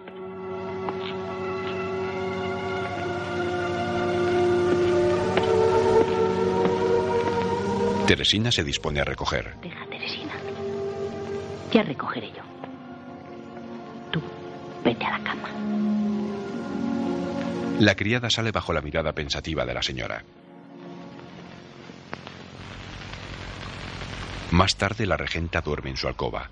[SPEAKER 1] Teresina se dispone a recoger.
[SPEAKER 16] Teresina. Ya recogeré yo. Tú, vete a la cama.
[SPEAKER 1] La criada sale bajo la mirada pensativa de la señora. Más tarde la regenta duerme en su alcoba.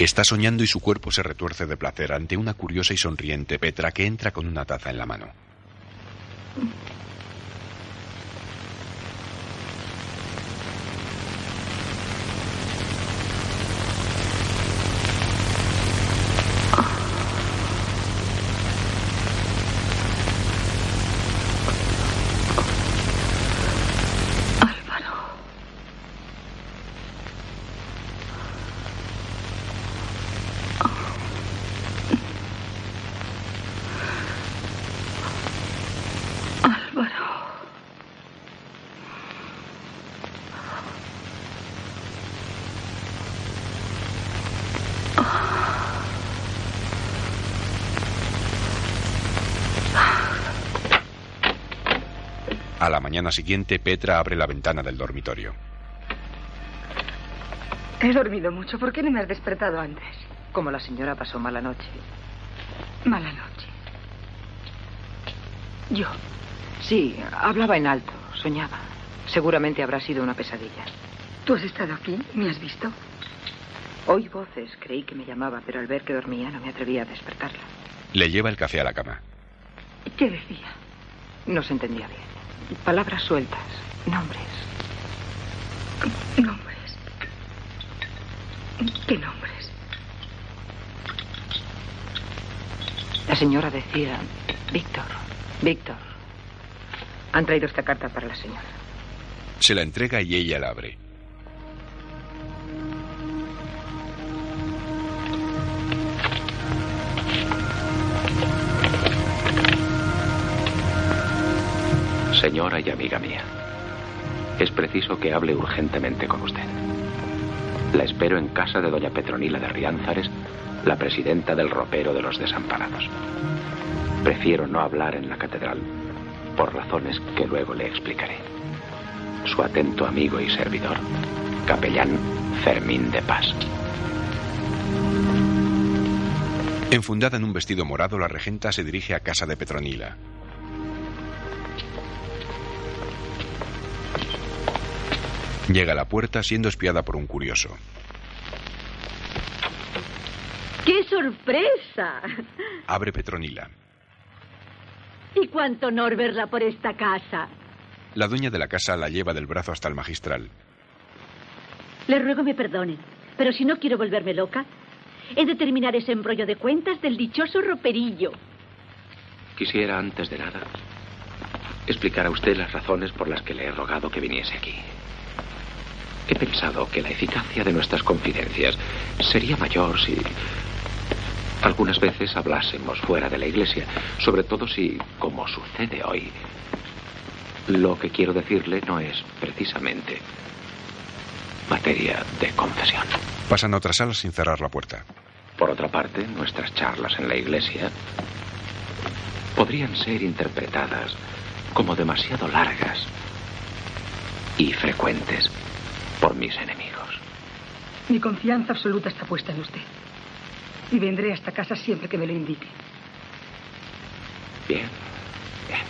[SPEAKER 1] Está soñando y su cuerpo se retuerce de placer ante una curiosa y sonriente Petra que entra con una taza en la mano. Mañana siguiente, Petra abre la ventana del dormitorio.
[SPEAKER 8] He dormido mucho. ¿Por qué no me has despertado antes?
[SPEAKER 13] Como la señora pasó mala noche.
[SPEAKER 8] Mala noche.
[SPEAKER 13] Yo. Sí, hablaba en alto, soñaba. Seguramente habrá sido una pesadilla.
[SPEAKER 8] ¿Tú has estado aquí? ¿Me has visto?
[SPEAKER 13] Oí voces, creí que me llamaba, pero al ver que dormía no me atrevía a despertarla.
[SPEAKER 1] Le lleva el café a la cama.
[SPEAKER 8] ¿Qué decía?
[SPEAKER 13] No se entendía bien. Palabras sueltas, nombres.
[SPEAKER 8] Nombres. ¿Qué nombres?
[SPEAKER 13] La señora decía, Víctor, Víctor. Han traído esta carta para la señora.
[SPEAKER 1] Se la entrega y ella la abre.
[SPEAKER 5] Señora y amiga mía, es preciso que hable urgentemente con usted. La espero en casa de doña Petronila de Riánzares, la presidenta del ropero de los desamparados. Prefiero no hablar en la catedral por razones que luego le explicaré. Su atento amigo y servidor, capellán Fermín de Paz.
[SPEAKER 1] Enfundada en un vestido morado, la regenta se dirige a casa de Petronila. Llega a la puerta siendo espiada por un curioso.
[SPEAKER 20] ¡Qué sorpresa!
[SPEAKER 1] Abre Petronila.
[SPEAKER 20] Y cuánto honor verla por esta casa.
[SPEAKER 1] La dueña de la casa la lleva del brazo hasta el magistral.
[SPEAKER 20] Le ruego me perdone, pero si no quiero volverme loca, he de terminar ese embrollo de cuentas del dichoso roperillo.
[SPEAKER 5] Quisiera, antes de nada, explicar a usted las razones por las que le he rogado que viniese aquí. He pensado que la eficacia de nuestras confidencias sería mayor si algunas veces hablásemos fuera de la iglesia, sobre todo si, como sucede hoy, lo que quiero decirle no es precisamente materia de confesión.
[SPEAKER 1] Pasan a otra sala sin cerrar la puerta.
[SPEAKER 5] Por otra parte, nuestras charlas en la iglesia podrían ser interpretadas como demasiado largas y frecuentes por mis enemigos.
[SPEAKER 8] Mi confianza absoluta está puesta en usted. Y vendré a esta casa siempre que me lo indique.
[SPEAKER 5] Bien, bien.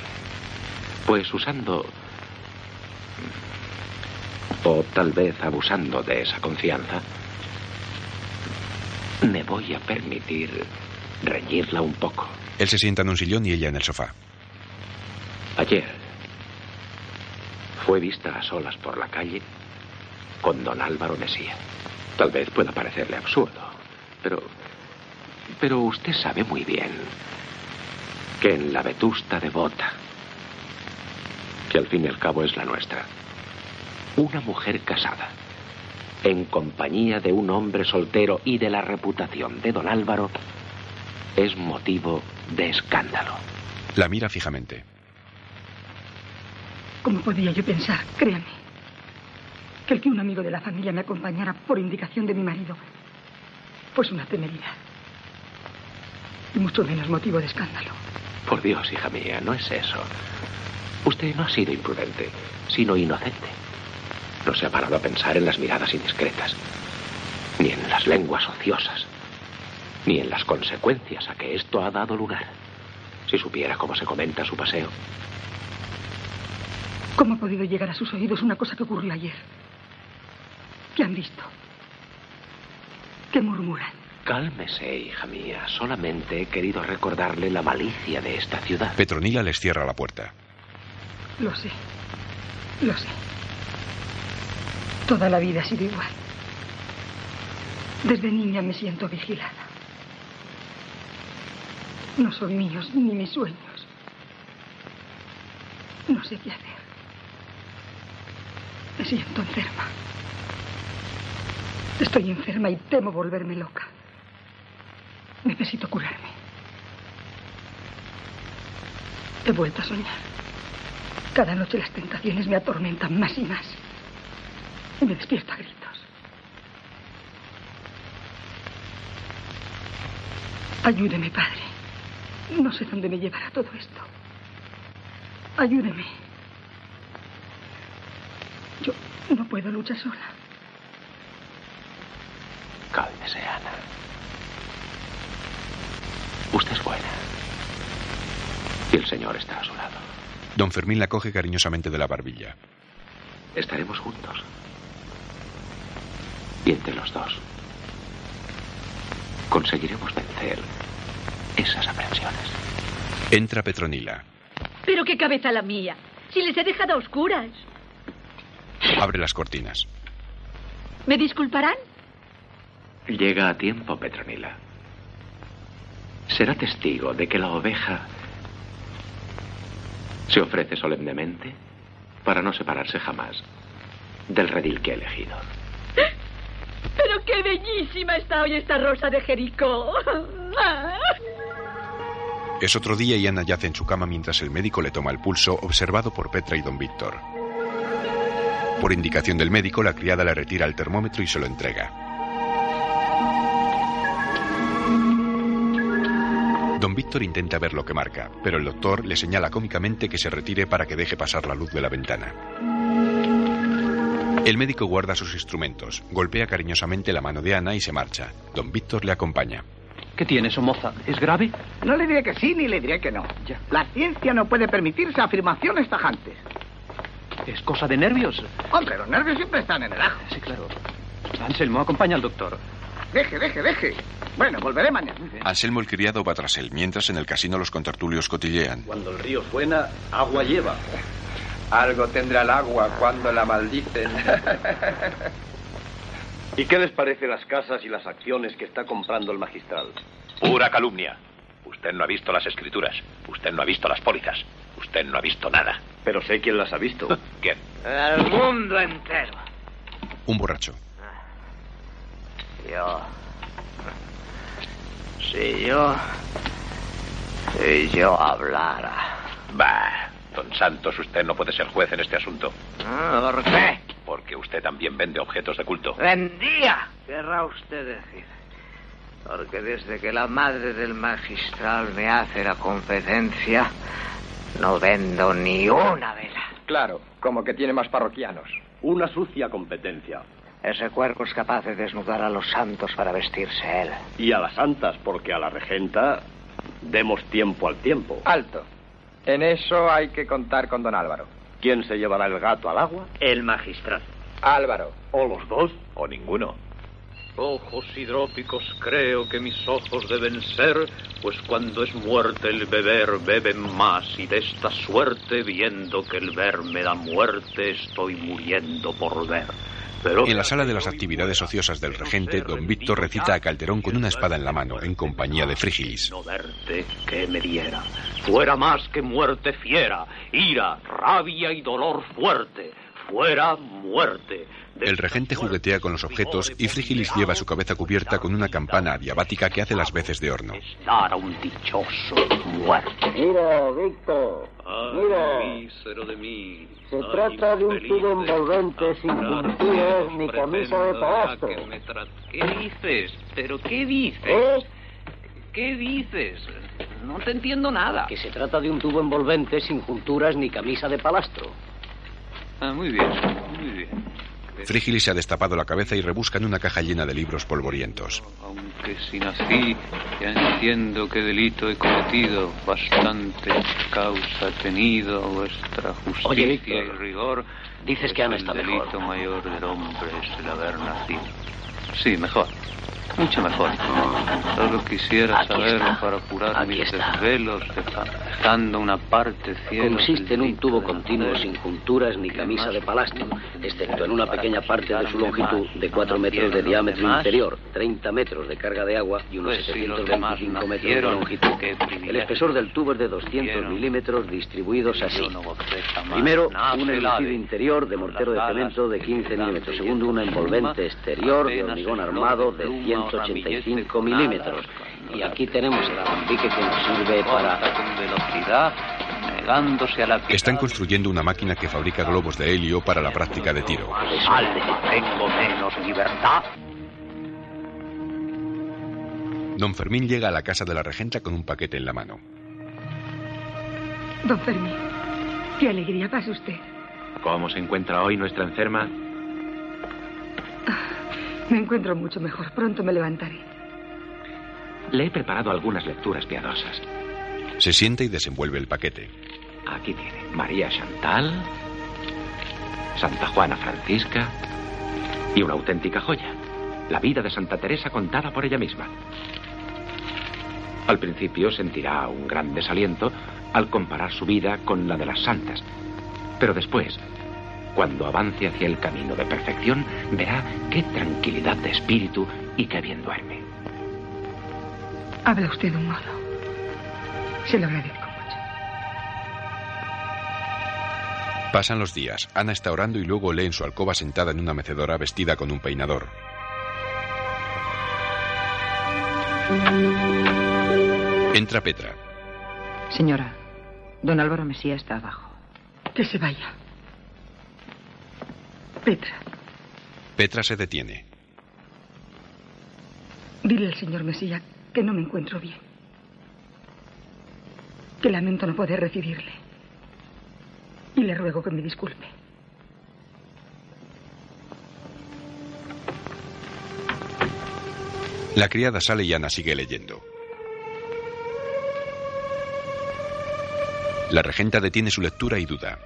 [SPEAKER 5] Pues usando... O tal vez abusando de esa confianza, me voy a permitir reñirla un poco.
[SPEAKER 1] Él se sienta en un sillón y ella en el sofá.
[SPEAKER 5] Ayer fue vista a solas por la calle con don Álvaro Mesía. Tal vez pueda parecerle absurdo, pero. Pero usted sabe muy bien que en la vetusta devota, que al fin y al cabo es la nuestra, una mujer casada, en compañía de un hombre soltero y de la reputación de don Álvaro, es motivo de escándalo.
[SPEAKER 1] La mira fijamente.
[SPEAKER 8] ¿Cómo podía yo pensar, créame, que el que un amigo de la familia me acompañara por indicación de mi marido pues una temeridad? Y mucho menos motivo de escándalo.
[SPEAKER 5] Por Dios, hija mía, no es eso. Usted no ha sido imprudente, sino inocente. No se ha parado a pensar en las miradas indiscretas, ni en las lenguas ociosas, ni en las consecuencias a que esto ha dado lugar. Si supiera cómo se comenta su paseo.
[SPEAKER 8] ¿Cómo ha podido llegar a sus oídos una cosa que ocurrió ayer? ¿Qué han visto? ¿Qué murmuran?
[SPEAKER 5] Cálmese, hija mía. Solamente he querido recordarle la malicia de esta ciudad.
[SPEAKER 1] Petronila les cierra la puerta.
[SPEAKER 8] Lo sé. Lo sé. Toda la vida ha sido igual. Desde niña me siento vigilada. No son míos ni mis sueños. No sé qué hacer. Me siento enferma. Estoy enferma y temo volverme loca. Necesito curarme. He vuelto a soñar. Cada noche las tentaciones me atormentan más y más. Y me despierto a gritos. Ayúdeme, padre. No sé dónde me llevará todo esto. Ayúdeme. Yo no puedo luchar sola.
[SPEAKER 5] Cálmese, Ana. Usted es buena. Y el Señor está a su lado.
[SPEAKER 1] Don Fermín la coge cariñosamente de la barbilla.
[SPEAKER 5] Estaremos juntos. Y entre los dos conseguiremos vencer esas aprensiones.
[SPEAKER 1] Entra Petronila.
[SPEAKER 20] Pero qué cabeza la mía. Si les he dejado a oscuras.
[SPEAKER 1] Abre las cortinas.
[SPEAKER 20] ¿Me disculparán?
[SPEAKER 5] Llega a tiempo, Petronila. Será testigo de que la oveja se ofrece solemnemente para no separarse jamás del redil que ha elegido.
[SPEAKER 20] Pero qué bellísima está hoy esta rosa de Jericó.
[SPEAKER 1] Es otro día y Ana yace en su cama mientras el médico le toma el pulso, observado por Petra y don Víctor. Por indicación del médico, la criada le retira el termómetro y se lo entrega. Don Víctor intenta ver lo que marca, pero el doctor le señala cómicamente que se retire para que deje pasar la luz de la ventana. El médico guarda sus instrumentos, golpea cariñosamente la mano de Ana y se marcha. Don Víctor le acompaña.
[SPEAKER 11] ¿Qué tiene, Somoza? ¿Es grave?
[SPEAKER 21] No le diré que sí ni le diré que no. La ciencia no puede permitirse afirmaciones tajantes.
[SPEAKER 11] ¿Es cosa de nervios?
[SPEAKER 21] Hombre, los nervios siempre están en el ajo.
[SPEAKER 11] Sí, claro. Anselmo, acompaña al doctor.
[SPEAKER 21] Deje, deje, deje. Bueno, volveré mañana.
[SPEAKER 1] Anselmo el criado va tras él, mientras en el casino los contertulios cotillean.
[SPEAKER 10] Cuando el río suena, agua lleva.
[SPEAKER 22] Algo tendrá el agua cuando la maldicen. (laughs)
[SPEAKER 10] ¿Y qué les parece las casas y las acciones que está comprando el magistral?
[SPEAKER 9] Pura calumnia. Usted no ha visto las escrituras. Usted no ha visto las pólizas. Usted no ha visto nada.
[SPEAKER 10] Pero sé quién las ha visto. (laughs)
[SPEAKER 9] ¿Quién?
[SPEAKER 3] El mundo entero.
[SPEAKER 1] Un borracho.
[SPEAKER 3] Yo. Si yo. Si yo hablara.
[SPEAKER 9] Bah, don Santos, usted no puede ser juez en este asunto.
[SPEAKER 3] Ah, ¿Por qué?
[SPEAKER 9] Porque usted también vende objetos de culto.
[SPEAKER 3] Vendía, querrá usted decir. Porque desde que la madre del magistral me hace la competencia, no vendo ni una vela.
[SPEAKER 22] Claro, como que tiene más parroquianos.
[SPEAKER 10] Una sucia competencia.
[SPEAKER 3] Ese cuerpo es capaz de desnudar a los santos para vestirse él.
[SPEAKER 10] Y a las santas, porque a la regenta demos tiempo al tiempo.
[SPEAKER 22] Alto. En eso hay que contar con don Álvaro.
[SPEAKER 10] ¿Quién se llevará el gato al agua?
[SPEAKER 17] El magistral.
[SPEAKER 22] Álvaro.
[SPEAKER 10] ¿O los dos?
[SPEAKER 9] O ninguno.
[SPEAKER 12] Ojos hidrópicos creo que mis ojos deben ser, pues cuando es muerte el beber beben más y de esta suerte viendo que el ver me da muerte estoy muriendo por ver.
[SPEAKER 1] En la sala de las actividades ociosas del regente, don Víctor recita a Calderón con una espada en la mano, en compañía de Frígilis.
[SPEAKER 12] no verte que me diera. Fuera más que muerte fiera, ira, rabia y dolor fuerte. Fuera muerte.
[SPEAKER 1] El regente juguetea con los objetos y Frígilis lleva su cabeza cubierta con una campana diabática que hace las veces de horno.
[SPEAKER 12] Dar a un dichoso muerte.
[SPEAKER 23] Mira, Víctor. Mira.
[SPEAKER 12] mísero de mí.
[SPEAKER 23] Se trata de un tubo envolvente sin puntillas ni camisa de palastro.
[SPEAKER 12] ¿Qué dices? ¿Pero qué dices?
[SPEAKER 23] ¿Eh?
[SPEAKER 12] ¿Qué dices? No te entiendo nada.
[SPEAKER 11] Que se trata de un tubo envolvente sin junturas ni camisa de palastro.
[SPEAKER 12] Ah, muy bien, muy bien.
[SPEAKER 1] Frígilis se ha destapado la cabeza y rebusca en una caja llena de libros polvorientos.
[SPEAKER 24] Aunque si nací, ya entiendo qué delito he cometido. Bastante causa ha tenido vuestra justicia
[SPEAKER 17] Oye,
[SPEAKER 24] y
[SPEAKER 17] Víctor,
[SPEAKER 24] rigor.
[SPEAKER 17] dices que
[SPEAKER 24] el
[SPEAKER 17] está
[SPEAKER 24] delito
[SPEAKER 17] mejor.
[SPEAKER 24] mayor del hombre es el haber nacido. Sí, mejor. Mucho mejor. Solo quisiera
[SPEAKER 17] Aquí
[SPEAKER 24] saber
[SPEAKER 17] está.
[SPEAKER 24] para curar
[SPEAKER 17] Aquí
[SPEAKER 24] mis
[SPEAKER 17] está.
[SPEAKER 24] desvelos, deja- dejando una parte ciega.
[SPEAKER 17] Consiste en un tubo continuo sin junturas ni camisa de palasto, excepto en una pequeña parte de su longitud de 4 metros de diámetro interior, 30 metros de carga de agua y unos
[SPEAKER 24] Pues si los demás
[SPEAKER 17] 725 metros de longitud. El espesor del tubo es de 200 milímetros distribuidos así. Primero, un enlucido interior de mortero de cemento de 15 milímetros. Segundo, un envolvente exterior de hormigón armado de 185 milímetros. Y aquí tenemos el alambique que nos sirve para...
[SPEAKER 24] con velocidad, negándose a la
[SPEAKER 1] Están construyendo una máquina que fabrica globos de helio para la práctica de tiro.
[SPEAKER 7] Sale, tengo menos libertad.
[SPEAKER 1] Don Fermín llega a la casa de la regenta con un paquete en la mano.
[SPEAKER 8] Don Fermín, qué alegría pasa usted.
[SPEAKER 5] ¿Cómo se encuentra hoy nuestra enferma?
[SPEAKER 8] Me encuentro mucho mejor. Pronto me levantaré.
[SPEAKER 5] Le he preparado algunas lecturas piadosas.
[SPEAKER 1] Se sienta y desenvuelve el paquete.
[SPEAKER 5] Aquí tiene María Chantal, Santa Juana Francisca y una auténtica joya. La vida de Santa Teresa contada por ella misma. Al principio sentirá un gran desaliento al comparar su vida con la de las santas. Pero después, cuando avance hacia el camino de perfección, verá qué tranquilidad de espíritu y qué bien duerme.
[SPEAKER 8] Habla usted de un modo. Se lo agradezco.
[SPEAKER 1] Pasan los días. Ana está orando y luego lee en su alcoba sentada en una mecedora vestida con un peinador. Entra Petra.
[SPEAKER 13] Señora, don Álvaro Mesía está abajo.
[SPEAKER 8] Que se vaya. Petra,
[SPEAKER 1] Petra se detiene.
[SPEAKER 8] dile al señor Mesía que no me encuentro bien. Que lamento no poder recibirle. Y le ruego que me disculpe.
[SPEAKER 1] La criada sale y Ana sigue leyendo. La regenta detiene su lectura y duda.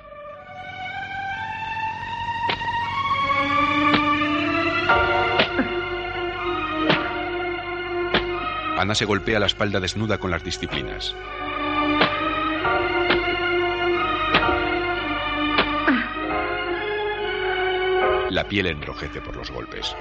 [SPEAKER 1] Ana se golpea la espalda desnuda con las disciplinas. La piel enrojece por los golpes.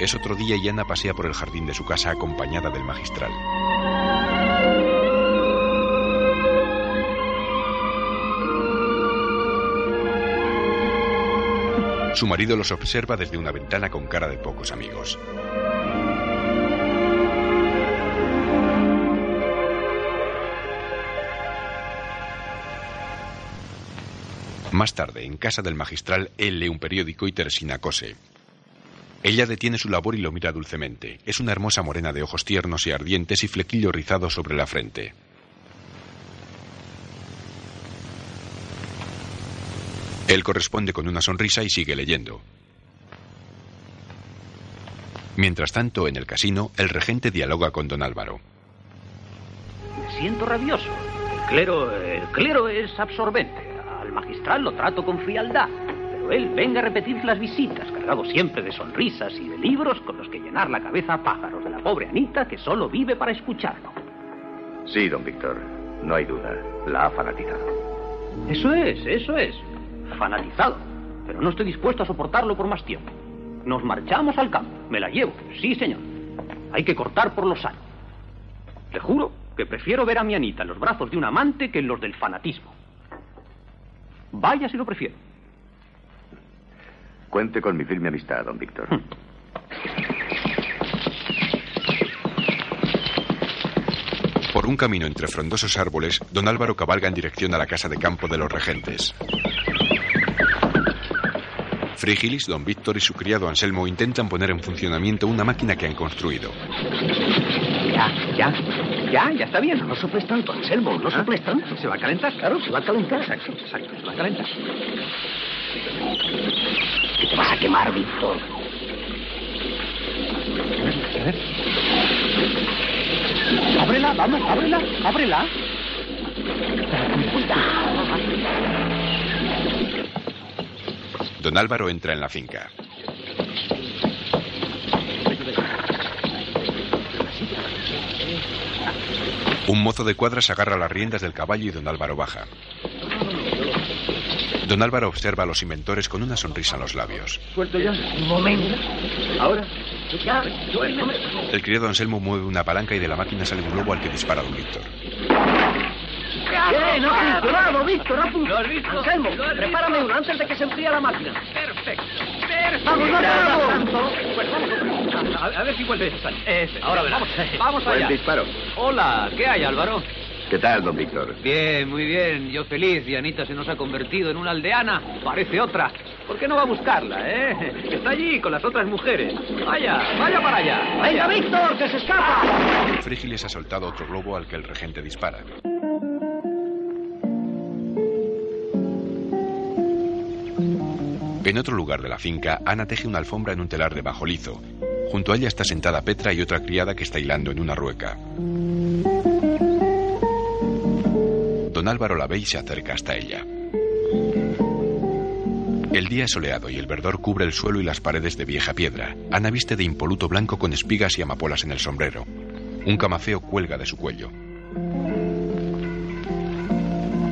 [SPEAKER 1] Es otro día y Ana pasea por el jardín de su casa acompañada del magistral. Su marido los observa desde una ventana con cara de pocos amigos. Más tarde, en casa del magistral, él lee un periódico y Teresina cose. Ella detiene su labor y lo mira dulcemente. Es una hermosa morena de ojos tiernos y ardientes y flequillo rizado sobre la frente. Él corresponde con una sonrisa y sigue leyendo. Mientras tanto, en el casino, el regente dialoga con don Álvaro.
[SPEAKER 12] Me siento rabioso. El clero, el clero es absorbente. Al magistral lo trato con frialdad. Pero él venga a repetir las visitas, cargado siempre de sonrisas y de libros con los que llenar la cabeza a pájaros de la pobre Anita que solo vive para escucharlo.
[SPEAKER 9] Sí, don Víctor. No hay duda. La ha fanatizado.
[SPEAKER 12] Eso es, eso es. Fanatizado. Pero no estoy dispuesto a soportarlo por más tiempo. Nos marchamos al campo. Me la llevo. Sí, señor. Hay que cortar por lo sano. Le juro que prefiero ver a mi Anita en los brazos de un amante que en los del fanatismo. Vaya si lo prefiero.
[SPEAKER 9] Cuente con mi firme amistad, don Víctor.
[SPEAKER 1] Por un camino entre frondosos árboles, don Álvaro cabalga en dirección a la casa de campo de los regentes. Frigilis, don Víctor y su criado Anselmo intentan poner en funcionamiento una máquina que han construido.
[SPEAKER 25] Ya, ya, ya, ya está bien. No soples tanto, Anselmo, no soples tanto.
[SPEAKER 17] ¿Se va a calentar?
[SPEAKER 25] Claro, se va a calentar.
[SPEAKER 17] Exacto, exacto, se va a calentar.
[SPEAKER 25] Que te vas a quemar, Víctor.
[SPEAKER 17] A ver. Ábrela, vamos, ábrela, ábrela.
[SPEAKER 1] Don Álvaro entra en la finca. Un mozo de cuadras agarra las riendas del caballo y don Álvaro baja. Don Álvaro observa a los inventores con una sonrisa en los labios.
[SPEAKER 25] Suelto ya. Un momento. Ahora. Ya, suéltame.
[SPEAKER 1] El criado Anselmo mueve una palanca y de la máquina sale un globo al que dispara don Víctor.
[SPEAKER 25] Bien, ha funcionado, Víctor, ha funcionado. Anselmo, prepárame uno antes de que se enfríe la máquina.
[SPEAKER 17] Perfecto.
[SPEAKER 25] Vamos, no
[SPEAKER 17] Perfecto. Pues vamos a, a ver si vuelve. Ese.
[SPEAKER 12] Ahora verás.
[SPEAKER 17] Vamos, vamos
[SPEAKER 9] Buen
[SPEAKER 17] allá.
[SPEAKER 9] disparo.
[SPEAKER 12] Hola, ¿qué hay, Álvaro?
[SPEAKER 9] ¿Qué tal, don Víctor?
[SPEAKER 12] Bien, muy bien. Yo feliz. Y Anita se nos ha convertido en una aldeana. Parece otra. ¿Por qué no va a buscarla, eh? Está allí con las otras mujeres. Vaya, vaya para allá.
[SPEAKER 25] ¡Venga, Víctor, que se escapa!
[SPEAKER 1] Frígilis ha soltado otro globo al que el regente dispara. En otro lugar de la finca, Ana teje una alfombra en un telar de bajo lizo. Junto a ella está sentada Petra y otra criada que está hilando en una rueca. Don Álvaro la ve y se acerca hasta ella. El día es soleado y el verdor cubre el suelo y las paredes de vieja piedra. Ana viste de impoluto blanco con espigas y amapolas en el sombrero. Un camafeo cuelga de su cuello.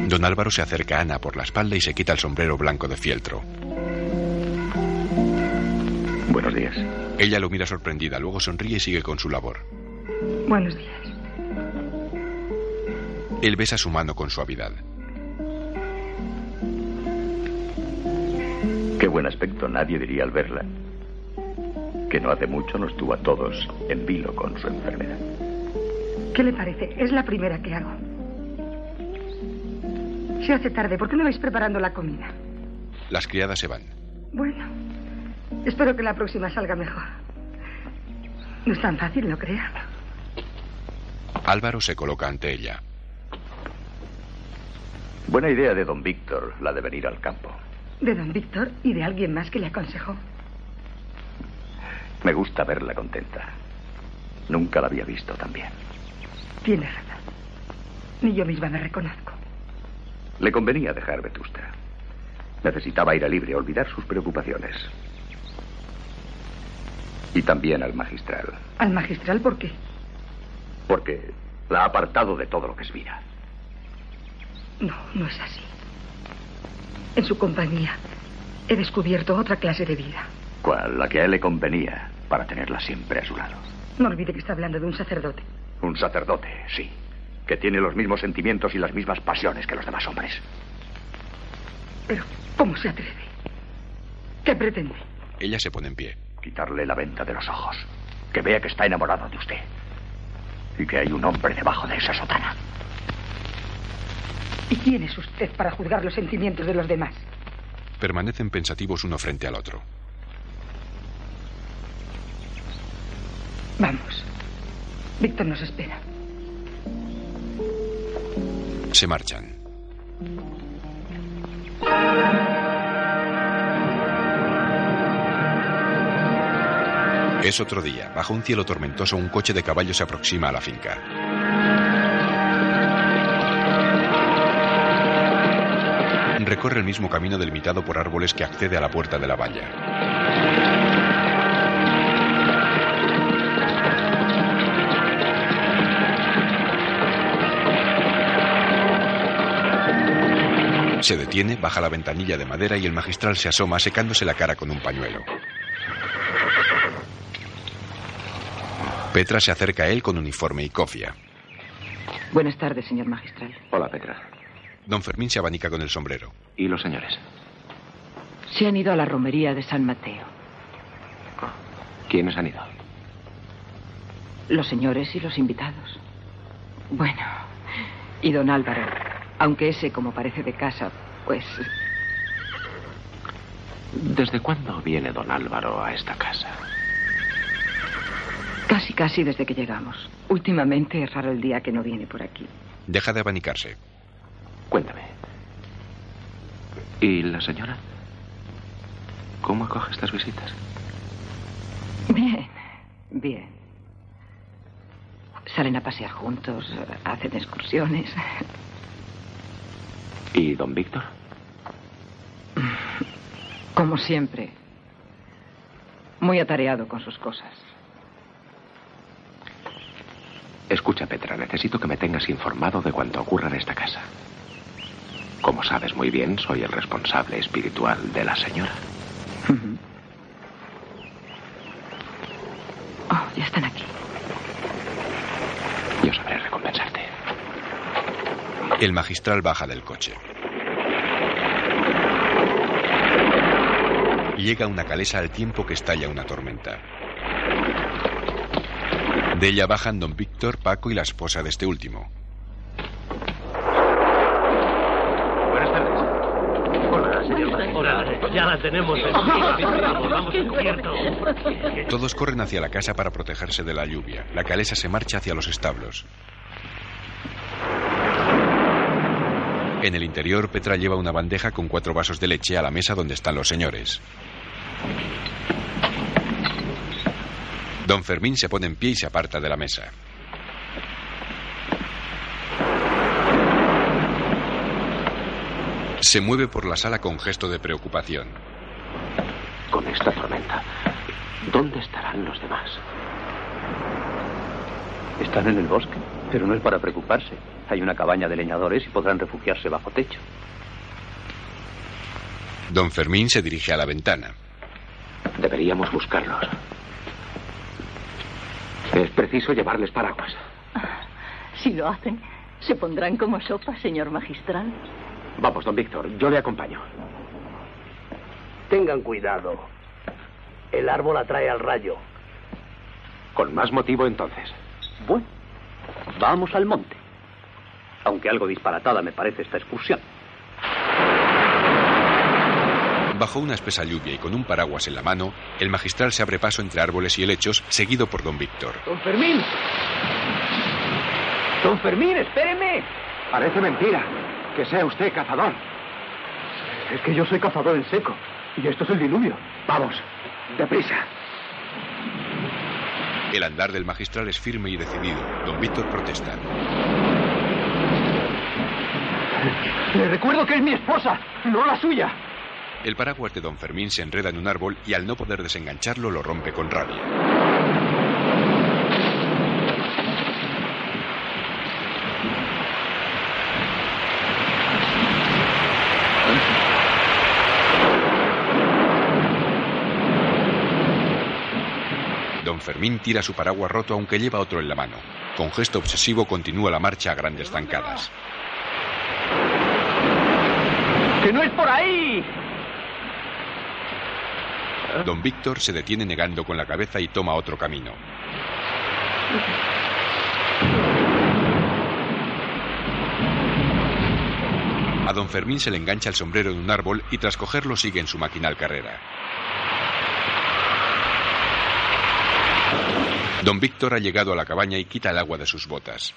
[SPEAKER 1] Don Álvaro se acerca a Ana por la espalda y se quita el sombrero blanco de fieltro.
[SPEAKER 9] Buenos días.
[SPEAKER 1] Ella lo mira sorprendida, luego sonríe y sigue con su labor.
[SPEAKER 8] Buenos días.
[SPEAKER 1] Él besa su mano con suavidad.
[SPEAKER 9] Qué buen aspecto, nadie diría al verla. Que no hace mucho nos tuvo a todos en vilo con su enfermedad.
[SPEAKER 8] ¿Qué le parece? Es la primera que hago. Se hace tarde. ¿Por qué no vais preparando la comida?
[SPEAKER 1] Las criadas se van.
[SPEAKER 8] Bueno, espero que la próxima salga mejor. No es tan fácil, no crea.
[SPEAKER 1] Álvaro se coloca ante ella.
[SPEAKER 9] Buena idea de don Víctor, la de venir al campo.
[SPEAKER 8] De don Víctor y de alguien más que le aconsejó.
[SPEAKER 9] Me gusta verla contenta. Nunca la había visto tan bien.
[SPEAKER 8] Tiene razón. Ni yo misma me reconozco.
[SPEAKER 9] Le convenía dejar Vetusta. Necesitaba aire libre, olvidar sus preocupaciones. Y también al magistral,
[SPEAKER 8] ¿Al magistral por qué?
[SPEAKER 9] porque la ha apartado de todo lo que es vida.
[SPEAKER 8] No, no es así. En su compañía he descubierto otra clase de vida.
[SPEAKER 9] ¿Cuál? La que a él le convenía para tenerla siempre a su lado.
[SPEAKER 8] No olvide que está hablando de un sacerdote.
[SPEAKER 9] Un sacerdote, sí, que tiene los mismos sentimientos y las mismas pasiones que los demás hombres.
[SPEAKER 8] Pero, ¿cómo se atreve? ¿Qué pretende?
[SPEAKER 1] Ella se pone en pie.
[SPEAKER 9] Quitarle la venta de los ojos. Que vea que está enamorado de usted. Y que hay un hombre debajo de esa sotana.
[SPEAKER 8] ¿Y quién es usted para juzgar los sentimientos de los demás?
[SPEAKER 1] Permanecen pensativos uno frente al otro.
[SPEAKER 8] Vamos. Víctor nos espera.
[SPEAKER 1] Se marchan. Es otro día. Bajo un cielo tormentoso, un coche de caballo se aproxima a la finca. Recorre el mismo camino delimitado por árboles que accede a la puerta de la valla. Se detiene, baja la ventanilla de madera y el magistral se asoma secándose la cara con un pañuelo. Petra se acerca a él con uniforme y cofia.
[SPEAKER 13] Buenas tardes, señor magistral.
[SPEAKER 9] Hola, Petra.
[SPEAKER 1] Don Fermín se abanica con el sombrero.
[SPEAKER 9] ¿Y los señores?
[SPEAKER 13] Se han ido a la romería de San Mateo.
[SPEAKER 9] ¿Quiénes han ido?
[SPEAKER 13] Los señores y los invitados. Bueno, y don Álvaro, aunque ese como parece de casa, pues...
[SPEAKER 5] ¿Desde cuándo viene don Álvaro a esta casa?
[SPEAKER 13] Casi, desde que llegamos. Últimamente es raro el día que no viene por aquí.
[SPEAKER 1] Deja de abanicarse.
[SPEAKER 5] Cuéntame. ¿Y la señora? ¿Cómo acoge estas visitas?
[SPEAKER 13] Bien, bien. Salen a pasear juntos, hacen excursiones.
[SPEAKER 5] ¿Y don Víctor?
[SPEAKER 13] Como siempre. Muy atareado con sus cosas.
[SPEAKER 5] Escucha, Petra, necesito que me tengas informado de cuanto ocurra en esta casa. Como sabes muy bien, soy el responsable espiritual de la señora.
[SPEAKER 13] Oh, ya están aquí.
[SPEAKER 5] Yo sabré recompensarte.
[SPEAKER 1] El magistral baja del coche. Llega una calesa al tiempo que estalla una tormenta. De ella bajan don Víctor, Paco y la esposa de este último.
[SPEAKER 17] Buenas tardes. Hola, señor. Hola, ya la tenemos. Vamos, vamos a cubierto.
[SPEAKER 1] Todos corren hacia la casa para protegerse de la lluvia. La calesa se marcha hacia los establos. En el interior, Petra lleva una bandeja con cuatro vasos de leche a la mesa donde están los señores. Don Fermín se pone en pie y se aparta de la mesa. Se mueve por la sala con gesto de preocupación.
[SPEAKER 5] Con esta tormenta, ¿dónde estarán los demás?
[SPEAKER 24] Están en el bosque, pero no es para preocuparse. Hay una cabaña de leñadores y podrán refugiarse bajo techo.
[SPEAKER 1] Don Fermín se dirige a la ventana.
[SPEAKER 5] Deberíamos buscarlos. Es preciso llevarles paraguas.
[SPEAKER 19] Si lo hacen, se pondrán como sopa, señor magistral.
[SPEAKER 5] Vamos, don Víctor, yo le acompaño.
[SPEAKER 17] Tengan cuidado. El árbol atrae al rayo.
[SPEAKER 5] Con más motivo entonces.
[SPEAKER 24] Bueno, vamos al monte. Aunque algo disparatada me parece esta excursión.
[SPEAKER 1] Bajo una espesa lluvia y con un paraguas en la mano, el magistral se abre paso entre árboles y helechos, seguido por don Víctor.
[SPEAKER 21] Don Fermín. Don Fermín, espéreme.
[SPEAKER 25] Parece mentira que sea usted cazador.
[SPEAKER 21] Es que yo soy cazador en seco. Y esto es el diluvio.
[SPEAKER 25] Vamos, deprisa.
[SPEAKER 1] El andar del magistral es firme y decidido. Don Víctor protesta.
[SPEAKER 21] Le recuerdo que es mi esposa, no la suya.
[SPEAKER 1] El paraguas de don Fermín se enreda en un árbol y al no poder desengancharlo lo rompe con rabia. Don Fermín tira su paraguas roto aunque lleva otro en la mano. Con gesto obsesivo continúa la marcha a grandes zancadas.
[SPEAKER 21] ¡Que no es por ahí!
[SPEAKER 1] Don Víctor se detiene negando con la cabeza y toma otro camino. A don Fermín se le engancha el sombrero en un árbol y tras cogerlo sigue en su maquinal carrera. Don Víctor ha llegado a la cabaña y quita el agua de sus botas.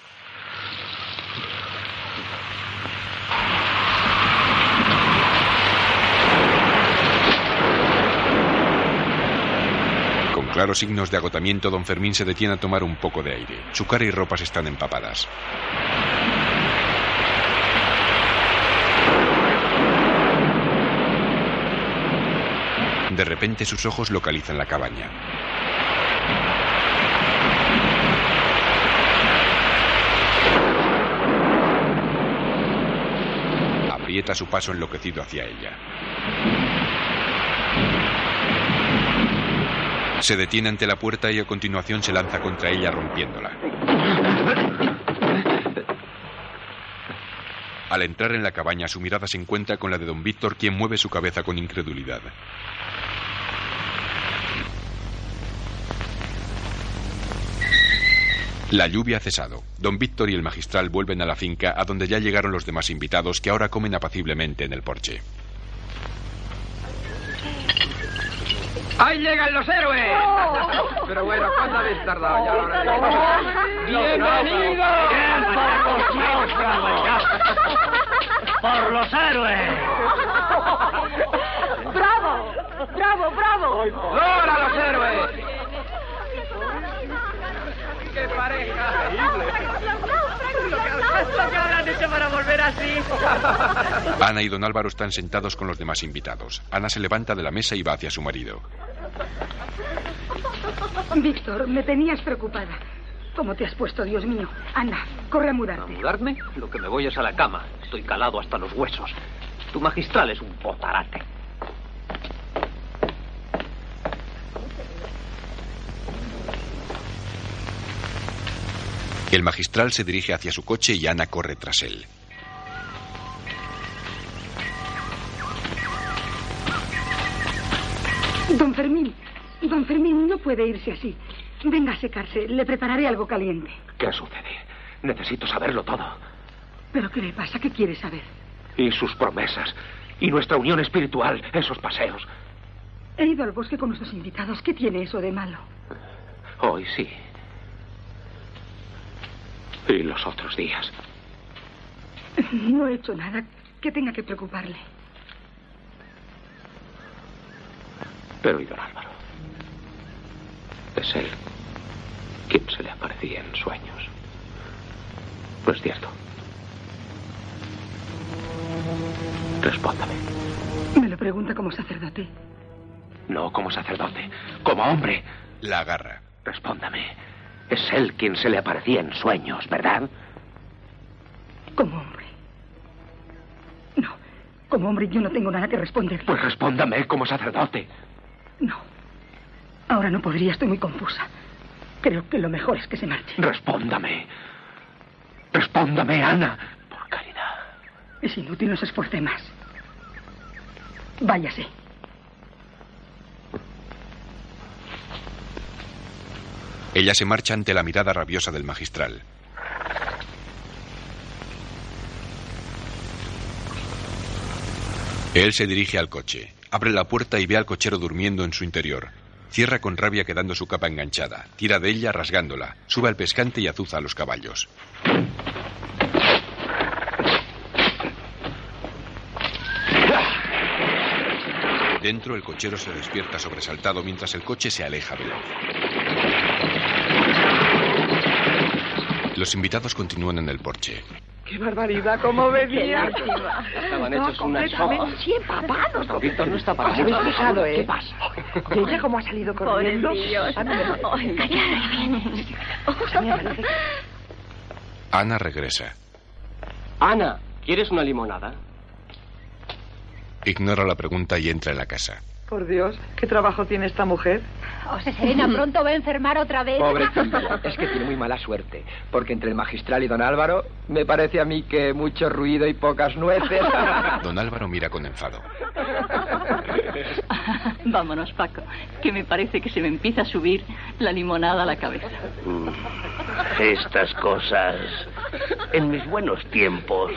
[SPEAKER 1] Claros signos de agotamiento, don Fermín se detiene a tomar un poco de aire. Su cara y ropas están empapadas. De repente sus ojos localizan la cabaña. Aprieta su paso enloquecido hacia ella. Se detiene ante la puerta y a continuación se lanza contra ella rompiéndola. Al entrar en la cabaña, su mirada se encuentra con la de don Víctor, quien mueve su cabeza con incredulidad. La lluvia ha cesado. Don Víctor y el magistral vuelven a la finca, a donde ya llegaron los demás invitados que ahora comen apaciblemente en el porche.
[SPEAKER 22] ¡Ahí llegan los héroes! Pero bueno, ¿cuándo habéis tardado ya?
[SPEAKER 17] ¡Bienvenido! ¡Por los héroes!
[SPEAKER 8] ¡Bravo! ¡Bravo, bravo!
[SPEAKER 22] ¡Lora a los héroes!
[SPEAKER 3] ¡Qué pareja! ¿Cuánto que habrán hecho para volver así?
[SPEAKER 1] Ana y don Álvaro están sentados con los demás invitados. Ana se levanta de la mesa y va hacia su marido.
[SPEAKER 8] Víctor, me tenías preocupada. ¿Cómo te has puesto, Dios mío? Anda, corre a mudarte.
[SPEAKER 12] ¿Mudarme? Lo que me voy es a la cama. Estoy calado hasta los huesos. Tu magistral es un potarate.
[SPEAKER 1] El magistral se dirige hacia su coche y Ana corre tras él.
[SPEAKER 8] Don Fermín, don Fermín, no puede irse así. Venga a secarse, le prepararé algo caliente.
[SPEAKER 5] ¿Qué sucede? Necesito saberlo todo.
[SPEAKER 8] ¿Pero qué le pasa? ¿Qué quiere saber?
[SPEAKER 5] Y sus promesas. Y nuestra unión espiritual, esos paseos.
[SPEAKER 8] He ido al bosque con nuestros invitados. ¿Qué tiene eso de malo?
[SPEAKER 5] Hoy sí. Y los otros días.
[SPEAKER 8] No he hecho nada que tenga que preocuparle.
[SPEAKER 5] Pero, ¿y don Álvaro? Es él quien se le aparecía en sueños. ¿No es cierto? Respóndame.
[SPEAKER 8] Me lo pregunta como sacerdote.
[SPEAKER 5] No como sacerdote, como hombre.
[SPEAKER 1] La agarra.
[SPEAKER 5] Respóndame. Es él quien se le aparecía en sueños, ¿verdad?
[SPEAKER 8] Como hombre. No, como hombre yo no tengo nada que responder.
[SPEAKER 5] Pues respóndame como sacerdote.
[SPEAKER 8] No. Ahora no podría, estoy muy confusa. Creo que lo mejor es que se marche.
[SPEAKER 5] Respóndame. Respóndame, Ana.
[SPEAKER 8] Es inútil, no se esfuerce más. Váyase.
[SPEAKER 1] Ella se marcha ante la mirada rabiosa del magistral. Él se dirige al coche, abre la puerta y ve al cochero durmiendo en su interior. Cierra con rabia quedando su capa enganchada, tira de ella rasgándola, sube al pescante y azuza a los caballos. Dentro el cochero se despierta sobresaltado mientras el coche se aleja veloz. Los invitados continúan en el porche.
[SPEAKER 3] ¡Qué barbaridad! ¿Cómo (laughs) venía?
[SPEAKER 11] Estaban hechos unas
[SPEAKER 3] completamente empapados.
[SPEAKER 11] No, Víctor no está para
[SPEAKER 3] ¿Os habéis
[SPEAKER 11] eso.
[SPEAKER 3] fijado, eh?
[SPEAKER 11] ¿Qué pasa?
[SPEAKER 3] ¿Y ella cómo ha salido corriendo? No.
[SPEAKER 1] Ana regresa.
[SPEAKER 11] Ana, ¿quieres una limonada?
[SPEAKER 1] Ignora la pregunta y entra en la casa.
[SPEAKER 3] Por Dios, ¿qué trabajo tiene esta mujer?
[SPEAKER 15] José Serena, pronto va a enfermar otra vez.
[SPEAKER 22] Pobrecilla, es que tiene muy mala suerte. Porque entre el magistral y don Álvaro, me parece a mí que mucho ruido y pocas nueces. (laughs)
[SPEAKER 1] Don Álvaro mira con enfado. (laughs)
[SPEAKER 19] Vámonos, Paco, que me parece que se me empieza a subir la limonada a la cabeza.
[SPEAKER 17] Estas cosas. En mis buenos tiempos.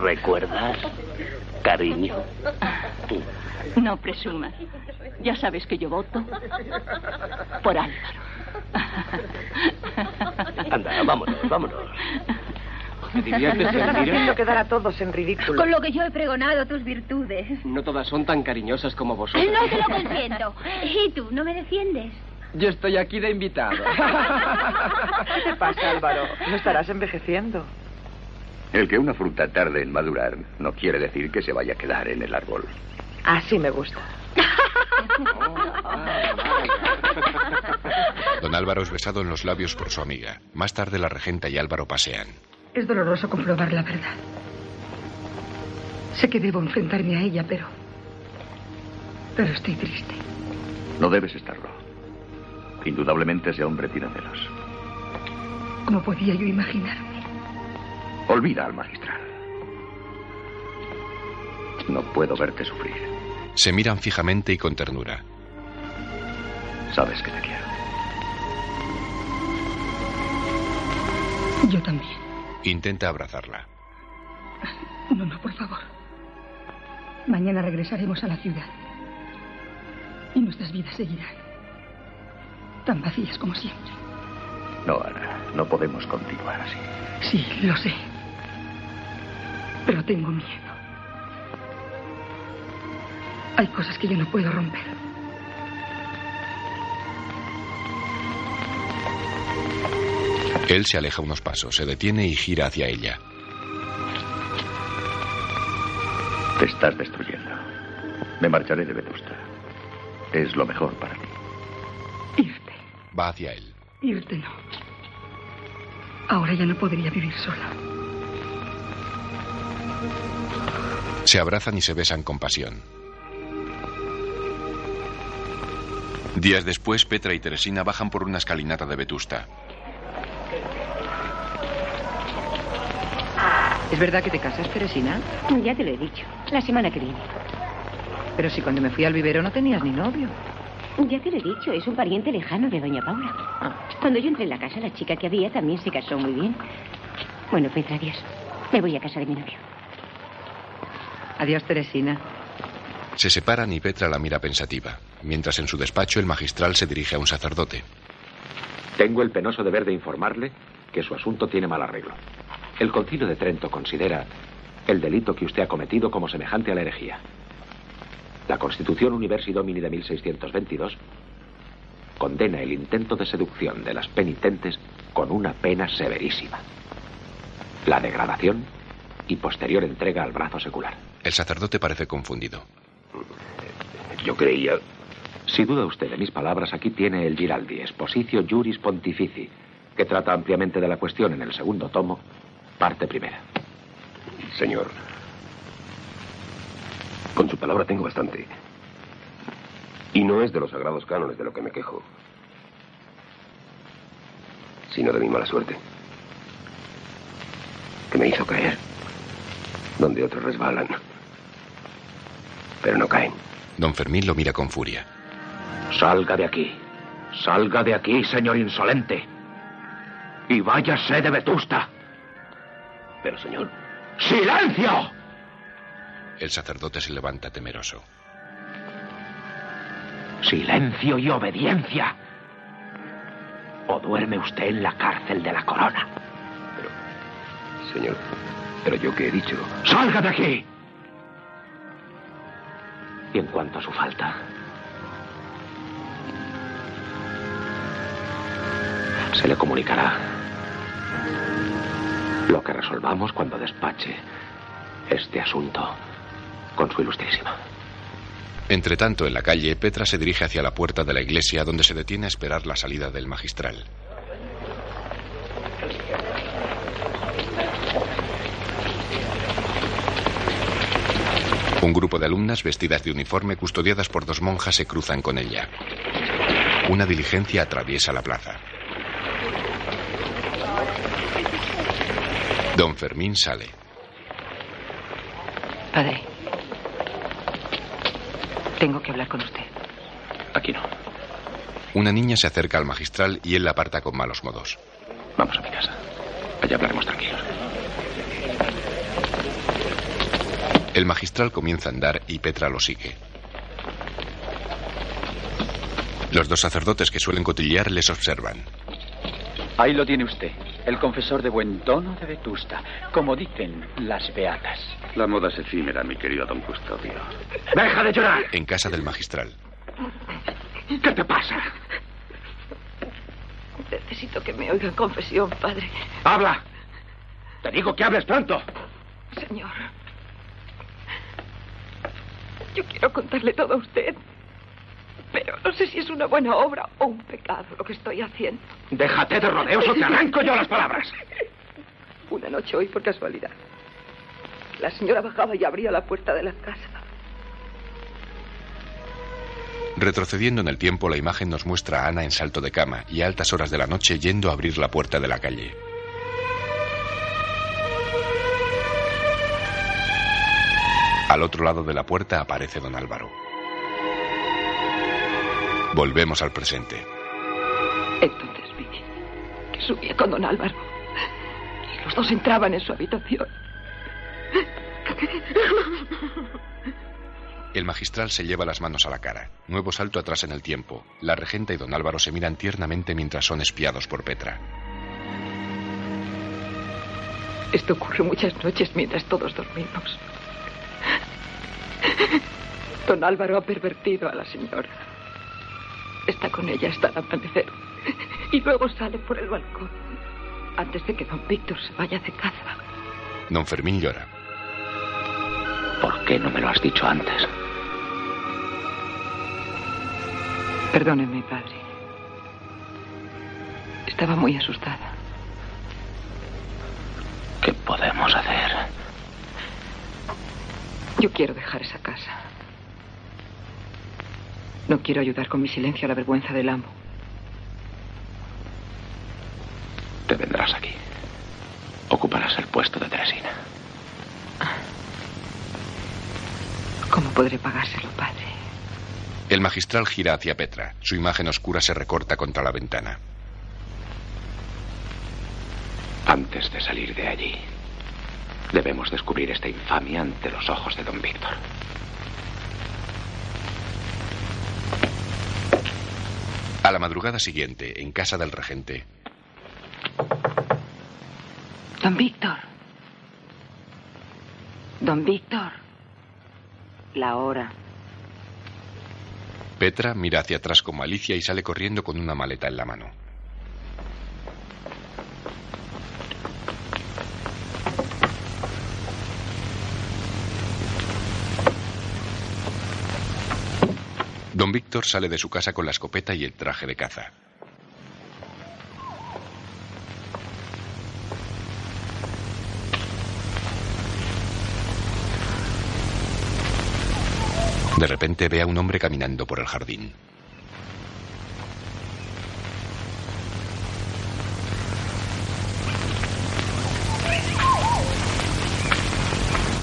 [SPEAKER 17] ¿Recuerdas, cariño?
[SPEAKER 19] No presumas. Ya sabes que yo voto por Álvaro.
[SPEAKER 17] Anda, vámonos, vámonos.
[SPEAKER 11] ¿Te diviertes? (laughs)
[SPEAKER 3] Haciendo quedar a todos en ridículo.
[SPEAKER 15] Con lo que yo he pregonado tus virtudes.
[SPEAKER 11] No todas son tan cariñosas como vosotros.
[SPEAKER 15] No te lo consiento. ¿Y tú no me defiendes?
[SPEAKER 22] Yo estoy aquí de invitado.
[SPEAKER 3] ¿Qué te pasa, Álvaro? No estarás envejeciendo.
[SPEAKER 9] El que una fruta tarde en madurar no quiere decir que se vaya a quedar en el árbol.
[SPEAKER 3] Así me gusta. (laughs)
[SPEAKER 1] Don Álvaro es besado en los labios por su amiga. Más tarde la regenta y Álvaro pasean.
[SPEAKER 8] Es doloroso comprobar la verdad. Sé que debo enfrentarme a ella, pero... Pero estoy triste.
[SPEAKER 9] No debes estarlo. Indudablemente ese hombre tiene celos.
[SPEAKER 8] ¿Cómo podía yo imaginarme?
[SPEAKER 9] Olvida al magistral. No puedo verte sufrir.
[SPEAKER 1] Se miran fijamente y con ternura.
[SPEAKER 9] Sabes que te quiero.
[SPEAKER 8] Yo también.
[SPEAKER 1] Intenta abrazarla.
[SPEAKER 8] No, no, por favor. Mañana regresaremos a la ciudad. Y nuestras vidas seguirán. Tan vacías como siempre.
[SPEAKER 9] No, Ana, no podemos continuar así.
[SPEAKER 8] Sí, lo sé. Pero tengo miedo. Hay cosas que yo no puedo romper.
[SPEAKER 1] Él se aleja unos pasos, se detiene y gira hacia ella.
[SPEAKER 9] Te estás destruyendo. Me marcharé de Vetusta. Es lo mejor para ti.
[SPEAKER 8] Irte.
[SPEAKER 1] Va hacia él.
[SPEAKER 8] Irte no. Ahora ya no podría vivir sola.
[SPEAKER 1] Se abrazan y se besan con pasión. Días después, Petra y Teresina bajan por una escalinata de Vetusta.
[SPEAKER 13] ¿Es verdad que te casas, Teresina?
[SPEAKER 16] Ya te lo he dicho. La semana que viene.
[SPEAKER 13] Pero si cuando me fui al vivero no tenías ni novio.
[SPEAKER 16] Ya te lo he dicho, es un pariente lejano de Doña Paula.
[SPEAKER 13] Ah.
[SPEAKER 16] Cuando yo entré en la casa, la chica que había también se casó muy bien. Bueno, Petra, adiós. Me voy a casa de mi novio.
[SPEAKER 13] Adiós, Teresina.
[SPEAKER 1] Se separan y Petra la mira pensativa, mientras en su despacho el magistral se dirige a un sacerdote.
[SPEAKER 5] Tengo el penoso deber de informarle que su asunto tiene mal arreglo. El concilio de Trento considera el delito que usted ha cometido como semejante a la herejía. La Constitución Universi Domini de 1622 condena el intento de seducción de las penitentes con una pena severísima. La degradación y posterior entrega al brazo secular.
[SPEAKER 1] El sacerdote parece confundido.
[SPEAKER 5] Yo creía... Si duda usted de mis palabras, aquí tiene el Giraldi, Expositio Juris Pontifici, que trata ampliamente de la cuestión en el segundo tomo, parte primera.
[SPEAKER 10] Señor, con su palabra tengo bastante. Y no es de los sagrados cánones de lo que me quejo, sino de mi mala suerte, que me hizo caer donde otros resbalan, pero no caen.
[SPEAKER 1] Don Fermín lo mira con furia.
[SPEAKER 5] Salga de aquí. Salga de aquí, señor insolente. Y váyase de Vetusta.
[SPEAKER 10] Pero, señor.
[SPEAKER 5] ¡Silencio!
[SPEAKER 1] El sacerdote se levanta temeroso.
[SPEAKER 5] Silencio y obediencia. O duerme usted en la cárcel de la corona.
[SPEAKER 10] Señor, pero yo qué he dicho.
[SPEAKER 5] ¡Salga de aquí! Y en cuanto a su falta, le comunicará lo que resolvamos cuando despache este asunto con su ilustrísima.
[SPEAKER 1] Entre tanto, en la calle, Petra se dirige hacia la puerta de la iglesia donde se detiene a esperar la salida del magistral. Un grupo de alumnas vestidas de uniforme custodiadas por dos monjas se cruzan con ella. Una diligencia atraviesa la plaza. Don Fermín sale.
[SPEAKER 13] Padre. Tengo que hablar con usted.
[SPEAKER 5] Aquí no.
[SPEAKER 1] Una niña se acerca al magistral y él la aparta con malos modos.
[SPEAKER 5] Vamos a mi casa. Allá hablaremos tranquilos.
[SPEAKER 1] El magistral comienza a andar y Petra lo sigue. Los dos sacerdotes que suelen cotillear les observan.
[SPEAKER 26] Ahí lo tiene usted, el confesor de buen tono de Vetusta, como dicen las beatas.
[SPEAKER 9] La moda es efímera, mi querido don Custodio.
[SPEAKER 5] ¡Deja de llorar!
[SPEAKER 1] En casa del magistral.
[SPEAKER 5] ¿Qué te pasa?
[SPEAKER 8] Necesito que me oigan confesión, padre.
[SPEAKER 5] ¡Habla! Te digo que hables pronto.
[SPEAKER 8] Señor. Yo quiero contarle todo a usted. Pero no sé si es una buena obra o un pecado lo que estoy haciendo.
[SPEAKER 5] Déjate de rodeos o te arranco yo las palabras. (laughs)
[SPEAKER 8] Una noche hoy, por casualidad, la señora bajaba y abría la puerta de la casa.
[SPEAKER 1] Retrocediendo en el tiempo, la imagen nos muestra a Ana en salto de cama y a altas horas de la noche yendo a abrir la puerta de la calle. Al otro lado de la puerta aparece don Álvaro. Volvemos al presente.
[SPEAKER 8] Entonces vi que subía con don Álvaro. Y los dos entraban en su habitación.
[SPEAKER 1] El magistral se lleva las manos a la cara. Nuevo salto atrás en el tiempo. La regenta y don Álvaro se miran tiernamente mientras son espiados por Petra.
[SPEAKER 13] Esto ocurre muchas noches mientras todos dormimos. Don Álvaro ha pervertido a la señora. Está con ella hasta el amanecer. Y luego sale por el balcón. Antes de que don Víctor se vaya de caza.
[SPEAKER 1] Don Fermín llora.
[SPEAKER 17] ¿Por qué no me lo has dicho antes?
[SPEAKER 13] Perdóneme, padre. Estaba muy asustada.
[SPEAKER 17] ¿Qué podemos hacer?
[SPEAKER 13] Yo quiero dejar esa casa. No quiero ayudar con mi silencio a la vergüenza del amo.
[SPEAKER 5] Te vendrás aquí. Ocuparás el puesto de Teresina.
[SPEAKER 13] ¿Cómo podré pagárselo, padre?
[SPEAKER 1] El magistral gira hacia Petra. Su imagen oscura se recorta contra la ventana.
[SPEAKER 5] Antes de salir de allí, debemos descubrir esta infamia ante los ojos de don Víctor.
[SPEAKER 1] A la madrugada siguiente, en casa del regente,
[SPEAKER 13] Don Víctor. Don Víctor. La hora.
[SPEAKER 1] Petra mira hacia atrás como Alicia y sale corriendo con una maleta en la mano. Don Víctor sale de su casa con la escopeta y el traje de caza. De repente ve a un hombre caminando por el jardín.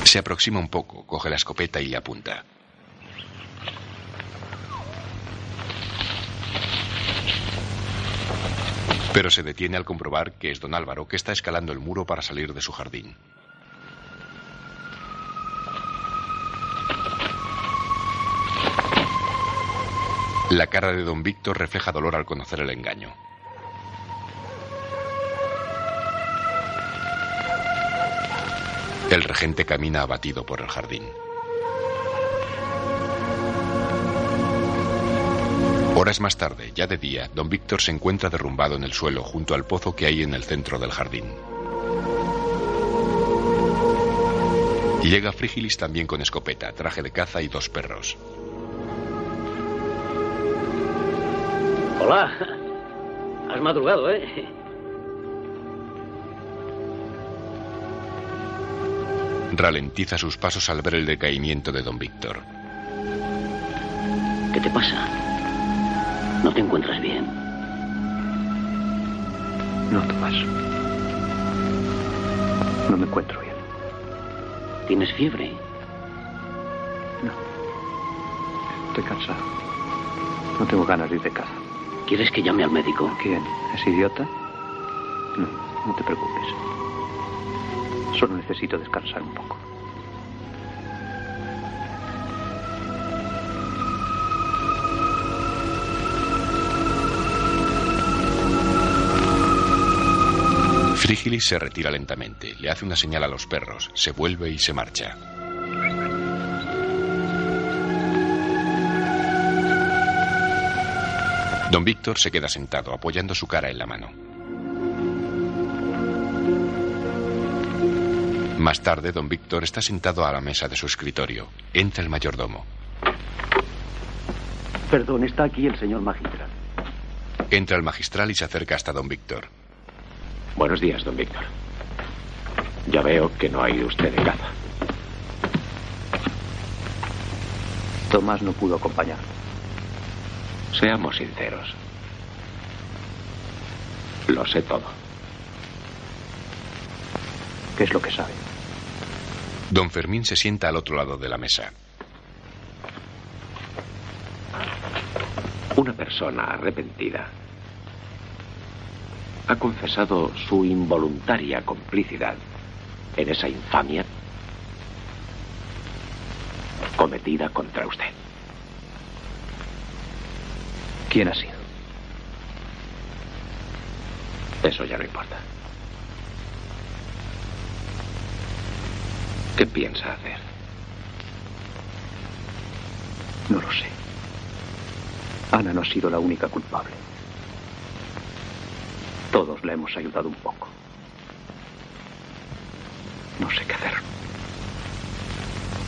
[SPEAKER 1] Se aproxima un poco, coge la escopeta y le apunta. Pero se detiene al comprobar que es don Álvaro que está escalando el muro para salir de su jardín. La cara de don Víctor refleja dolor al conocer el engaño. El regente camina abatido por el jardín. Horas más tarde, ya de día, don Víctor se encuentra derrumbado en el suelo junto al pozo que hay en el centro del jardín. Llega Frígilis también con escopeta, traje de caza y dos perros.
[SPEAKER 17] Hola. Has madrugado, ¿eh?
[SPEAKER 1] Ralentiza sus pasos al ver el decaimiento de don Víctor.
[SPEAKER 17] ¿Qué te pasa? ¿No te encuentras bien?
[SPEAKER 24] No, Tomás. No me encuentro bien.
[SPEAKER 17] ¿Tienes fiebre?
[SPEAKER 24] Estoy cansado. No tengo ganas de ir de casa.
[SPEAKER 17] ¿Quieres que llame al médico?
[SPEAKER 24] ¿Quién? ¿Es idiota? No, no te preocupes. Solo necesito descansar un poco.
[SPEAKER 1] Frígilis se retira lentamente, le hace una señal a los perros, se vuelve y se marcha. Don Víctor se queda sentado, apoyando su cara en la mano. Más tarde, don Víctor está sentado a la mesa de su escritorio. Entra el mayordomo.
[SPEAKER 17] Perdón, está aquí el señor magistral.
[SPEAKER 1] Entra el magistral y se acerca hasta don Víctor.
[SPEAKER 5] Buenos días, don Víctor. Ya veo que no ha ido usted de caza.
[SPEAKER 24] Tomás no pudo acompañar.
[SPEAKER 5] Seamos sinceros. Lo sé todo.
[SPEAKER 24] ¿Qué es lo que sabe?
[SPEAKER 1] Don Fermín se sienta al otro lado de la mesa.
[SPEAKER 5] Una persona arrepentida ha confesado su involuntaria complicidad en esa infamia. Cometer perdida contra usted.
[SPEAKER 26] ¿Quién ha sido?
[SPEAKER 5] Eso ya no importa. ¿Qué piensa hacer?
[SPEAKER 26] No lo sé. Ana no ha sido la única culpable. Todos la hemos ayudado un poco. No sé qué hacer.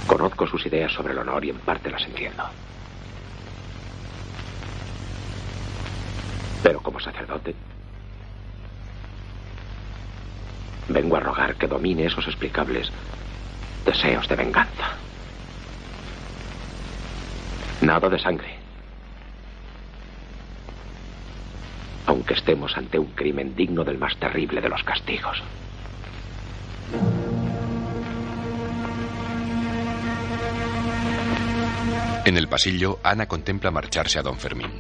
[SPEAKER 5] Conozco sus ideas sobre el honor y en parte las entiendo. Pero como sacerdote, vengo a rogar que domine esos explicables deseos de venganza. Nada de sangre. Aunque estemos ante un crimen digno del más terrible de los castigos.
[SPEAKER 1] En el pasillo, Ana contempla marcharse a don Fermín.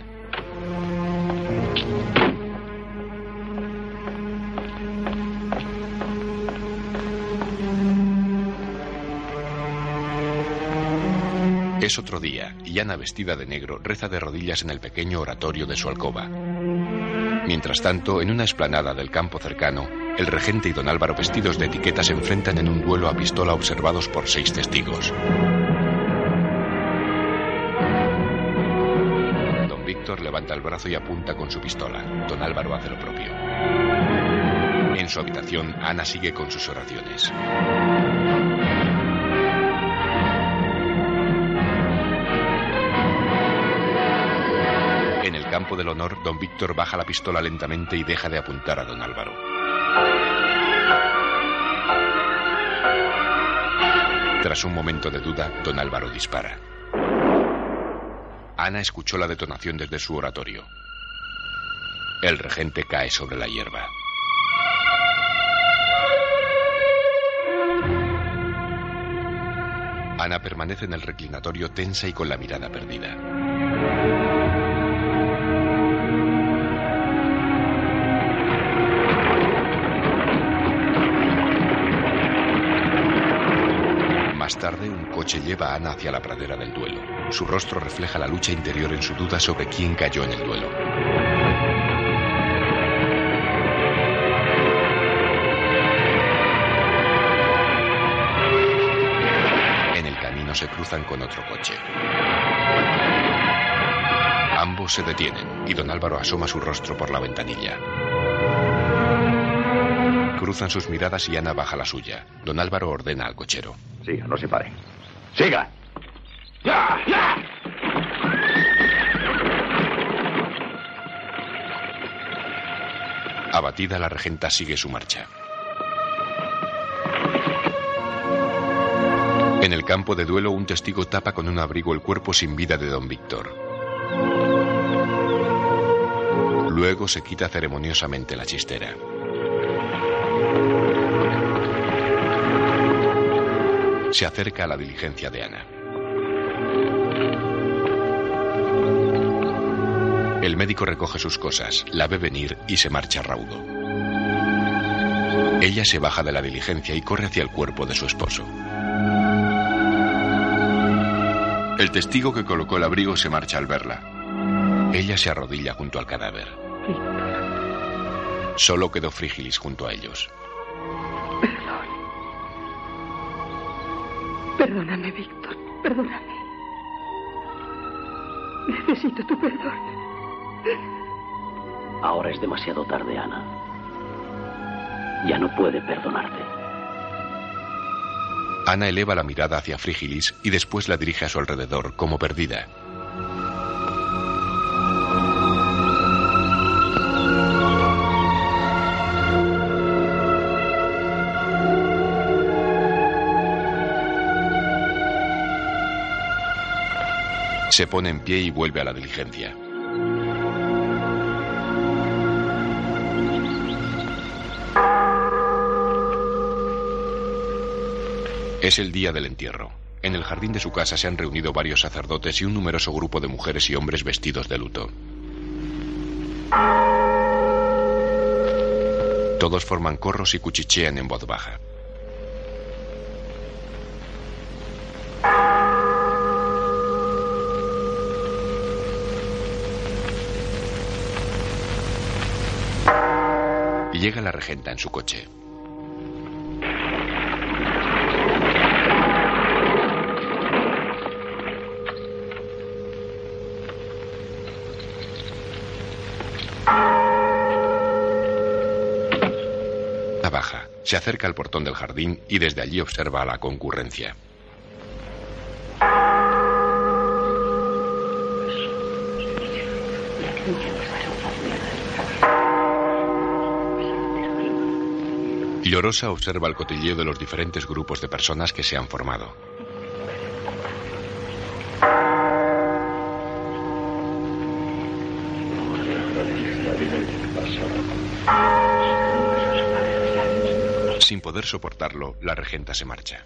[SPEAKER 1] Es otro día y Ana vestida de negro reza de rodillas en el pequeño oratorio de su alcoba. Mientras tanto, en una explanada del campo cercano, el regente y don Álvaro vestidos de etiqueta se enfrentan en un duelo a pistola observados por seis testigos. Don Víctor levanta el brazo y apunta con su pistola. Don Álvaro hace lo propio. En su habitación, Ana sigue con sus oraciones. Campo del honor, don Víctor baja la pistola lentamente y deja de apuntar a don Álvaro. Tras un momento de duda, don Álvaro dispara. Ana escuchó la detonación desde su oratorio. El regente cae sobre la hierba. Ana permanece en el reclinatorio tensa y con la mirada perdida. Más tarde, un coche lleva a Ana hacia la pradera del duelo. Su rostro refleja la lucha interior en su duda sobre quién cayó en el duelo. En el camino se cruzan con otro coche. Ambos se detienen y don Álvaro asoma su rostro por la ventanilla. Cruzan sus miradas y Ana baja la suya. Don Álvaro ordena al cochero.
[SPEAKER 9] Siga, no se pare. ¡Siga! ¡Ya! ¡Ya!
[SPEAKER 1] Abatida, la regenta sigue su marcha. En el campo de duelo, un testigo tapa con un abrigo el cuerpo sin vida de don Víctor. Luego se quita ceremoniosamente la chistera. Se acerca a la diligencia de Ana. El médico recoge sus cosas, la ve venir y se marcha raudo. Ella se baja de la diligencia y corre hacia el cuerpo de su esposo. El testigo que colocó el abrigo se marcha al verla. Ella se arrodilla junto al cadáver. Solo quedó Frígilis junto a ellos.
[SPEAKER 8] Perdóname, Víctor. Perdóname. Necesito tu perdón.
[SPEAKER 17] Ahora es demasiado tarde, Ana. Ya no puede perdonarte.
[SPEAKER 1] Ana eleva la mirada hacia Frígilis y después la dirige a su alrededor, como perdida. Se pone en pie y vuelve a la diligencia. Es el día del entierro. En el jardín de su casa se han reunido varios sacerdotes y un numeroso grupo de mujeres y hombres vestidos de luto. Todos forman corros y cuchichean en voz baja. Llega la regenta en su coche. La se acerca al portón del jardín y desde allí observa a la concurrencia. Llorosa observa el cotilleo de los diferentes grupos de personas que se han formado. Sin poder soportarlo, la regenta se marcha.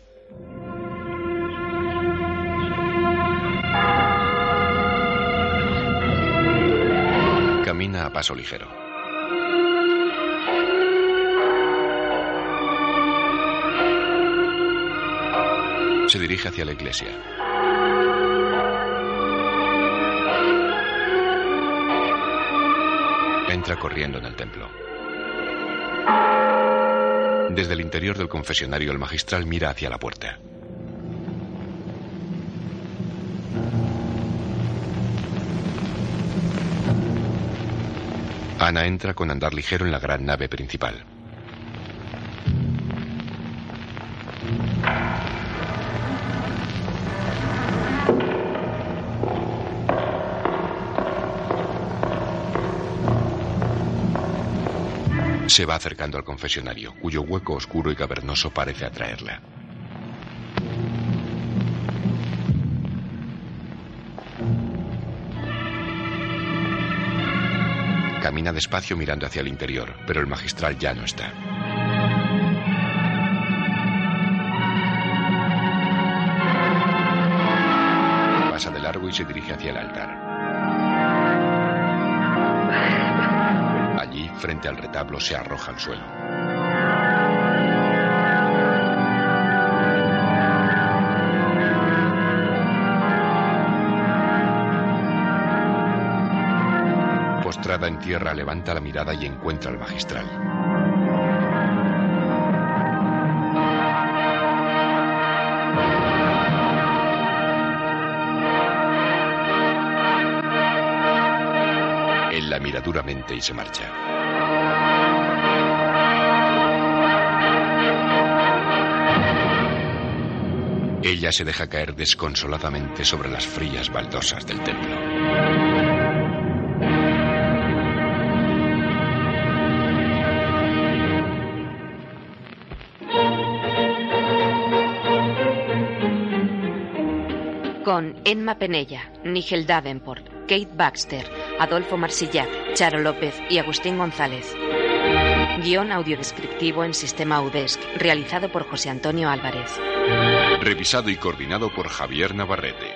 [SPEAKER 1] Camina a paso ligero. Se dirige hacia la iglesia. Entra corriendo en el templo. Desde el interior del confesionario el magistral mira hacia la puerta. Ana entra con andar ligero en la gran nave principal. Se va acercando al confesionario, cuyo hueco oscuro y cavernoso parece atraerla. Camina despacio mirando hacia el interior, pero el magistral ya no está. Pasa de largo y se dirige hacia el altar. Frente al retablo, se arroja al suelo. Postrada en tierra, levanta la mirada y encuentra al magistral. Duramente y se marcha. Ella se deja caer desconsoladamente sobre las frías baldosas del templo.
[SPEAKER 2] Con Emma Penella, Nigel Davenport, Kate Baxter, Adolfo Marsillac, Charo López y Agustín González. Guión audiodescriptivo en sistema UDESC, realizado por José Antonio Álvarez.
[SPEAKER 1] Revisado y coordinado por Javier Navarrete.